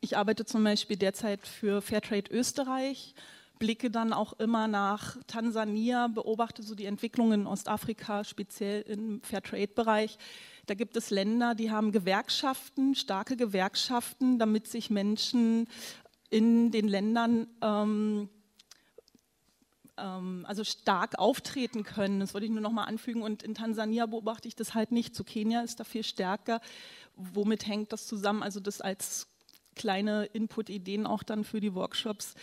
ich arbeite zum Beispiel derzeit für Fairtrade Österreich, blicke dann auch immer nach Tansania, beobachte so die Entwicklungen in Ostafrika, speziell im Fairtrade-Bereich. Da gibt es Länder, die haben Gewerkschaften, starke Gewerkschaften, damit sich Menschen in den Ländern ähm, ähm also stark auftreten können. Das wollte ich nur noch mal anfügen. Und in Tansania beobachte ich das halt nicht. Zu Kenia ist da viel stärker womit hängt das zusammen? Also das als kleine Input-Ideen auch dann für die Workshops.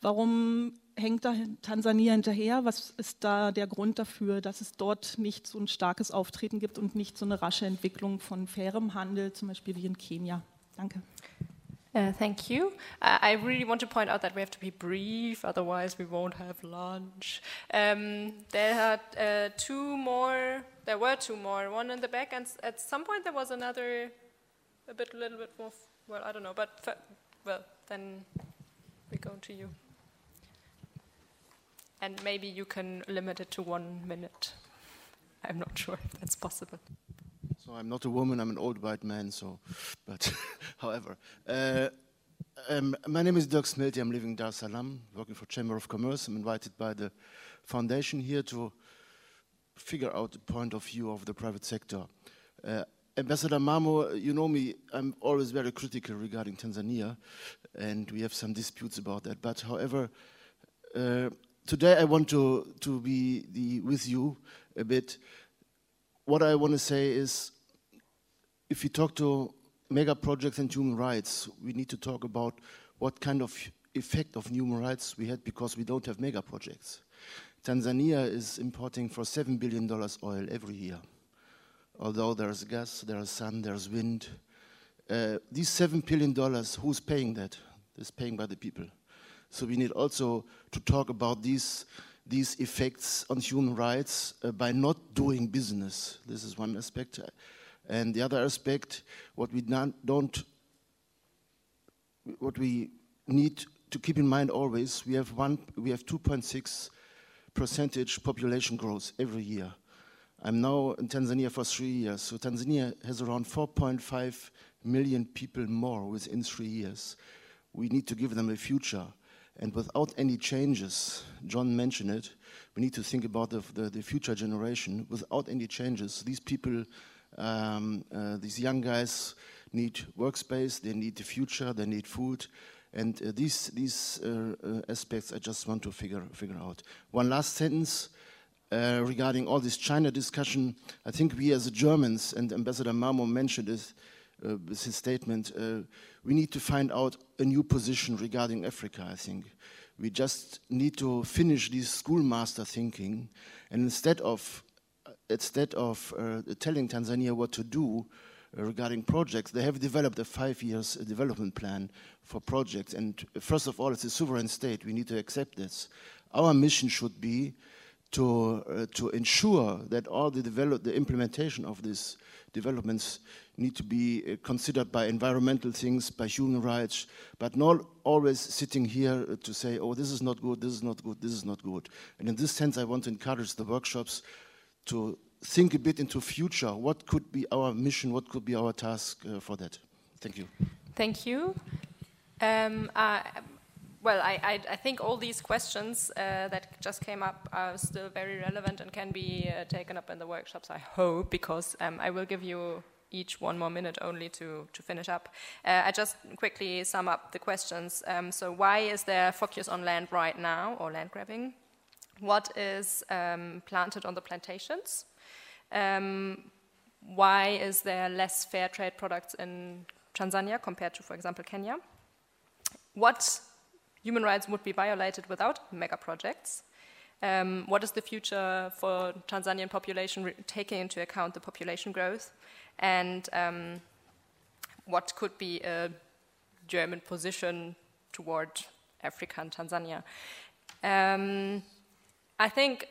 Warum hängt da Tansania hinterher? Was ist da der Grund dafür, dass es dort nicht so ein starkes Auftreten gibt und nicht so eine rasche Entwicklung von fairem Handel, zum Beispiel wie in Kenia? Danke. Uh, thank you. Uh, I really want to point out that we have to be brief, otherwise we won't have lunch. Um, there are uh, two more. There were two more. One in the back, and at some point there was another, a bit, a little bit more. Well, I don't know, but well, then we go to you, and maybe you can limit it to one minute. I'm not sure if that's possible. So I'm not a woman, I'm an old white man, so, but however. Uh, um, my name is Dirk Smilty, I'm living in Dar es Salaam, working for Chamber of Commerce. I'm invited by the foundation here to figure out the point of view of the private sector. Uh, Ambassador Marmo, you know me, I'm always very critical regarding Tanzania, and we have some disputes about that. But however, uh, today I want to, to be the, with you a bit. What I want to say is if we talk to mega projects and human rights, we need to talk about what kind of effect of human rights we had because we don't have mega projects. Tanzania is importing for $7 billion oil every year. Although there's gas, there's sun, there's wind. Uh, these $7 billion, who's paying that? It's paying by the people. So we need also to talk about these, these effects on human rights uh, by not doing business. This is one aspect. And the other aspect, what we don't, what we need to keep in mind always, we have one, we have 2.6 percentage population growth every year. I'm now in Tanzania for three years, so Tanzania has around 4.5 million people more within three years. We need to give them a future. And without any changes, John mentioned it, we need to think about the, the, the future generation. Without any changes, these people um, uh, these young guys need workspace, they need the future, they need food, and uh, these these uh, uh, aspects I just want to figure figure out. One last sentence. Uh, regarding all this China discussion, I think we as Germans, and Ambassador Marmo mentioned this uh, his statement, we need to find out a new position regarding Africa, I think. We just need to finish this schoolmaster thinking, and instead of instead of uh, telling Tanzania what to do uh, regarding projects, they have developed a five years development plan for projects. And first of all, it's a sovereign state. We need to accept this. Our mission should be to, uh, to ensure that all the, develop, the implementation of these developments need to be uh, considered by environmental things, by human rights, but not always sitting here to say, oh, this is not good, this is not good, this is not good. And in this sense, I want to encourage the workshops to think a bit into future. What could be our mission? What could be our task uh, for that? Thank you. Thank you. Um, uh, well, I, I, I, think all these questions uh, that just came up are still very relevant and can be uh, taken up in the workshops, I hope, because um, I will give you each one more minute only to, to finish up. Uh, I just quickly sum up the questions. Um, so why is there focus on land right now, or land grabbing? What is um, planted on the plantations, um, why is there less fair trade products in Tanzania compared to, for example, Kenya, what human rights would be violated without mega projects, um, what is the future for Tanzanian population taking into account the population growth, and um, what could be a German position toward Africa and Tanzania. I think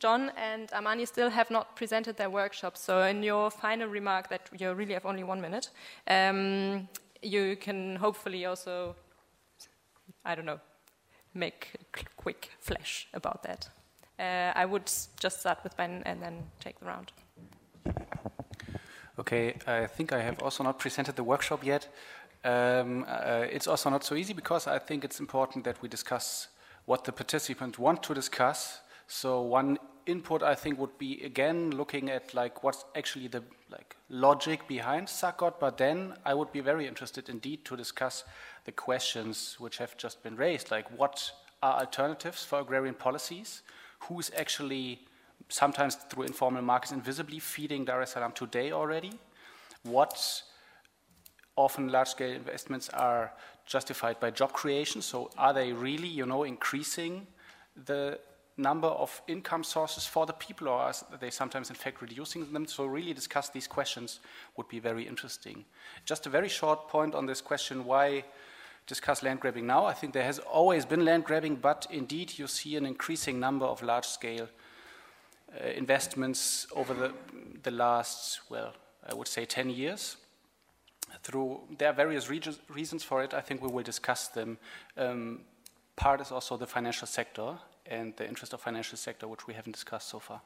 John and Amani still have not presented their workshops. So in your final remark that you really have only one minute, um, you can hopefully also, I don't know, make a quick flash about that. Uh, I would just start with Ben and then take the round. Okay, I think I have also not presented the workshop yet. Um, uh, it's also not so easy because I think it's important that we discuss what the participants want to discuss. So one input I think would be again looking at like what's actually the like logic behind SAGCOT, but then I would be very interested indeed to discuss the questions which have just been raised, like what are alternatives for agrarian policies, who's actually sometimes through informal markets invisibly feeding Dar es Salaam today already, what often large-scale investments are justified by job creation. So are they really, you know, increasing the number of income sources for the people, or are they sometimes, in fact, reducing them? So, really discuss these questions would be very interesting. Just a very short point on this question why discuss land grabbing now? I think there has always been land grabbing, but indeed, you see an increasing number of large scale uh, investments over the, the last, well, I would say 10 years. Through there are various reasons for it. I think we will discuss them. Um, part is also the financial sector and the interest of financial sector, which we haven't discussed so far.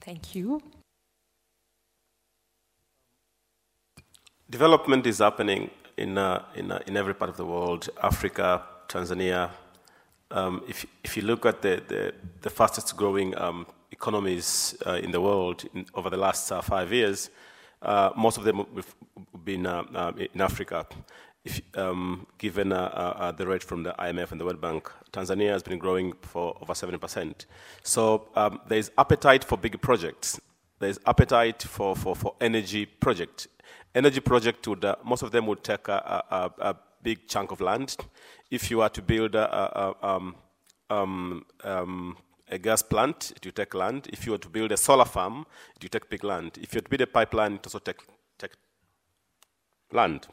Thank you. Development is happening in, uh, in, uh, in every part of the world Africa, Tanzania. Um, if, if you look at the, the, the fastest growing um, economies uh, in the world in, over the last uh, five years, uh, most of them have been uh, in Africa if, um, given uh, uh, the rate from the IMF and the World Bank, Tanzania has been growing for over 70%. So um, there's appetite for big projects. There's appetite for, for, for energy project. Energy project would, uh, most of them would take a, a, a, big chunk of land. If you are to build a, um, um, um, a gas plant, it will take land. If you were to build a solar farm, it will take big land. If you were to build a pipeline, it also take, take land.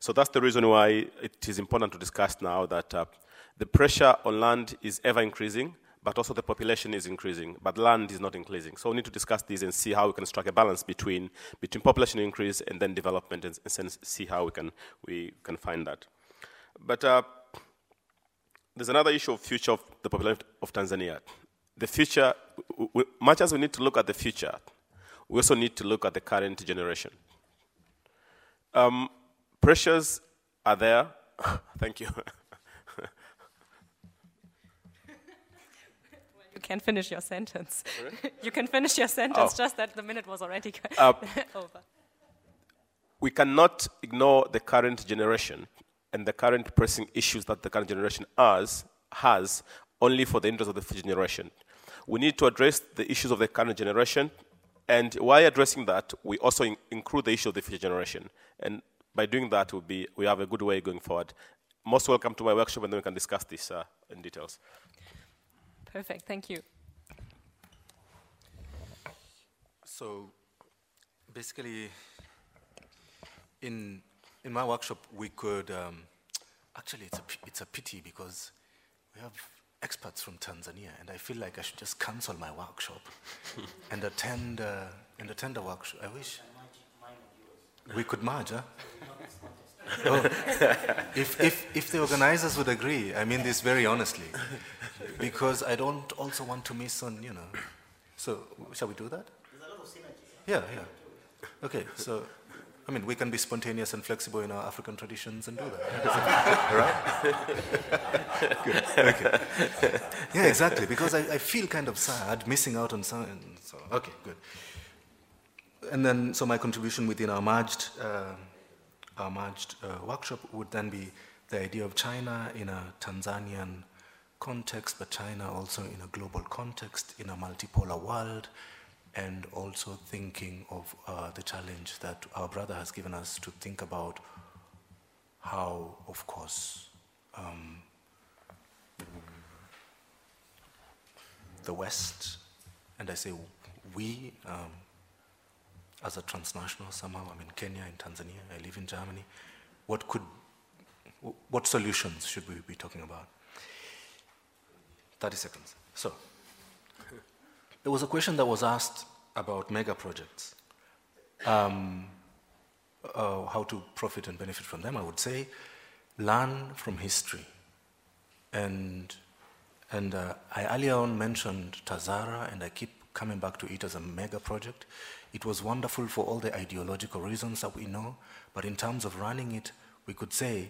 So that's the reason why it is important to discuss now that uh, the pressure on land is ever increasing, but also the population is increasing, but land is not increasing. So we need to discuss this and see how we can strike a balance between, between population increase and then development and, and see how we can, we can find that. But uh, there's another issue of future of the population of Tanzania. The future, much as we need to look at the future, we also need to look at the current generation. Um, Pressures are there. Thank you. you can finish your sentence. you can finish your sentence, oh. just that the minute was already uh, over. We cannot ignore the current generation and the current pressing issues that the current generation has, has only for the interest of the future generation. We need to address the issues of the current generation, and while addressing that, we also in- include the issue of the future generation. And by doing that, we'll be, we have a good way going forward. Most welcome to my workshop, and then we can discuss this uh, in details. Perfect, thank you. So, basically, in in my workshop, we could um, actually it's a it's a pity because we have experts from Tanzania, and I feel like I should just cancel my workshop and attend uh, and attend a workshop. I wish we could merge, huh? oh, if, if, if the organizers would agree, I mean this very honestly, because I don't also want to miss on, you know. So, shall we do that? Yeah, yeah. Okay, so, I mean, we can be spontaneous and flexible in our African traditions and do that. right? Good. Okay. Yeah, exactly, because I, I feel kind of sad missing out on some. So, okay, good. And then, so my contribution within our merged. Uh, our merged uh, workshop would then be the idea of China in a Tanzanian context, but China also in a global context, in a multipolar world, and also thinking of uh, the challenge that our brother has given us to think about how, of course, um, the West, and I say we, um, as a transnational somehow. I'm in Kenya, in Tanzania, I live in Germany. What could, what solutions should we be talking about? 30 seconds. So, there was a question that was asked about mega projects. Um, uh, how to profit and benefit from them, I would say learn from history. And, and uh, I earlier on mentioned Tazara, and I keep coming back to it as a mega project. It was wonderful for all the ideological reasons that we know, but in terms of running it, we could say,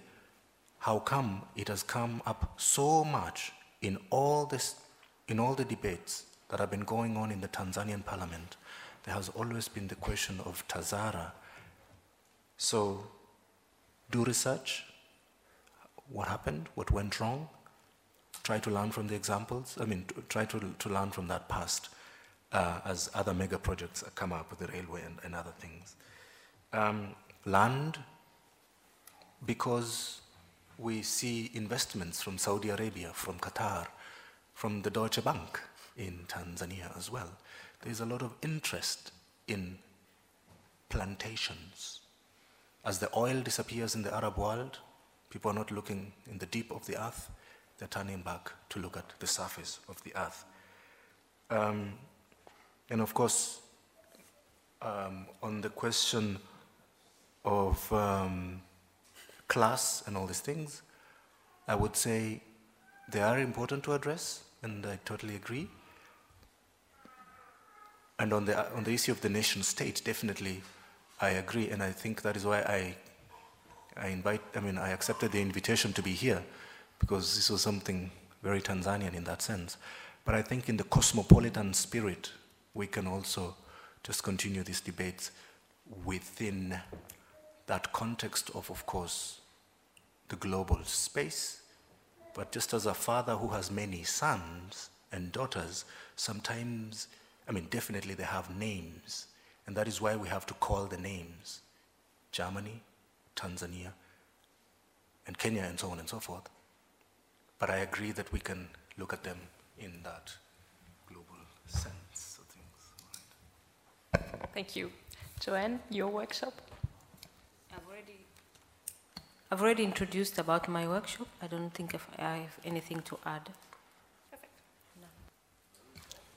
how come it has come up so much in all, this, in all the debates that have been going on in the Tanzanian parliament? There has always been the question of Tazara. So, do research. What happened? What went wrong? Try to learn from the examples. I mean, try to, to learn from that past uh, as other mega projects come up with the railway and, and other things. Um, land, because we see investments from Saudi Arabia, from Qatar, from the Deutsche Bank in Tanzania as well. There's a lot of interest in plantations. As the oil disappears in the Arab world, people are not looking in the deep of the earth, they're turning back to look at the surface of the earth. Um, and of course, um, on the question of um, class and all these things, I would say they are important to address, and I totally agree. And on the, on the issue of the nation state, definitely I agree, and I think that is why I, I invite, I mean, I accepted the invitation to be here, because this was something very Tanzanian in that sense. But I think in the cosmopolitan spirit, we can also just continue these debates within that context of, of course, the global space. But just as a father who has many sons and daughters, sometimes, I mean, definitely they have names. And that is why we have to call the names Germany, Tanzania, and Kenya, and so on and so forth. But I agree that we can look at them in that global sense of things. Thank you. Joanne, your workshop? I've already, I've already introduced about my workshop. I don't think if I have anything to add.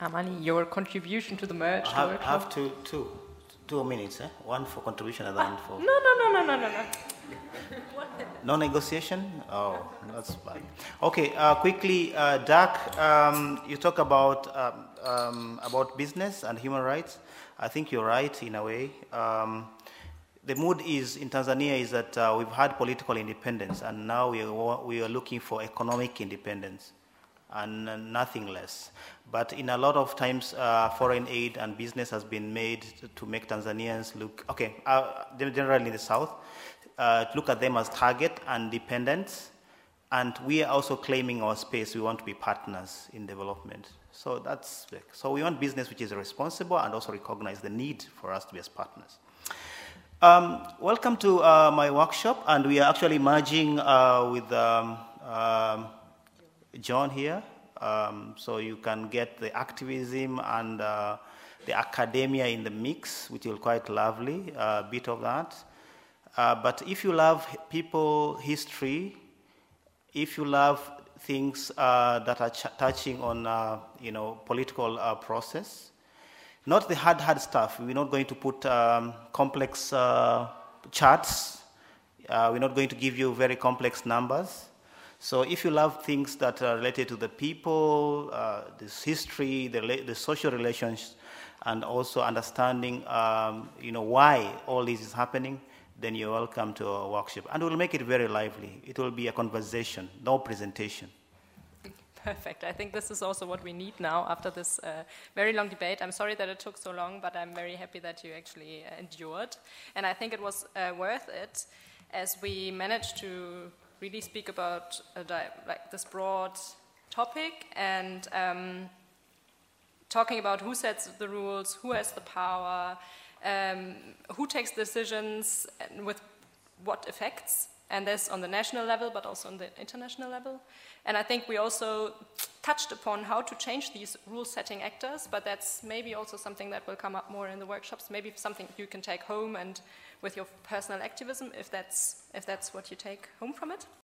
Amani, your contribution to the merge I have, workshop? have two, two, two minutes, eh? one for contribution and one for. No, no, no, no, no, no, no. No negotiation? Oh, that's bad. Okay, uh, quickly, uh, Dak, um, you talk about um, um, about business and human rights. I think you're right in a way. Um, the mood is in Tanzania is that uh, we've had political independence, and now we are, we are looking for economic independence, and nothing less. But in a lot of times, uh, foreign aid and business has been made to make Tanzanians look okay. Uh, generally in the south, uh, look at them as target and dependents, and we are also claiming our space. We want to be partners in development. So that's so we want business which is responsible and also recognize the need for us to be as partners. Um, welcome to uh, my workshop, and we are actually merging uh, with um, um, John here, um, so you can get the activism and uh, the academia in the mix, which is quite lovely, a bit of that. Uh, but if you love people, history, if you love things uh, that are ch- touching on, uh, you know, political uh, process, not the hard, hard stuff. We're not going to put um, complex uh, charts. Uh, we're not going to give you very complex numbers. So if you love things that are related to the people, uh, this history, the, the social relations, and also understanding, um, you know, why all this is happening, then you're welcome to our workshop. And we'll make it very lively. It will be a conversation, no presentation. Perfect. I think this is also what we need now after this uh, very long debate. I'm sorry that it took so long, but I'm very happy that you actually uh, endured. And I think it was uh, worth it as we managed to really speak about like this broad topic and um, talking about who sets the rules, who has the power, um, who takes decisions, and with what effects, and this on the national level, but also on the international level. And I think we also touched upon how to change these rule-setting actors, but that's maybe also something that will come up more in the workshops. Maybe something you can take home and with your personal activism, if that's if that's what you take home from it.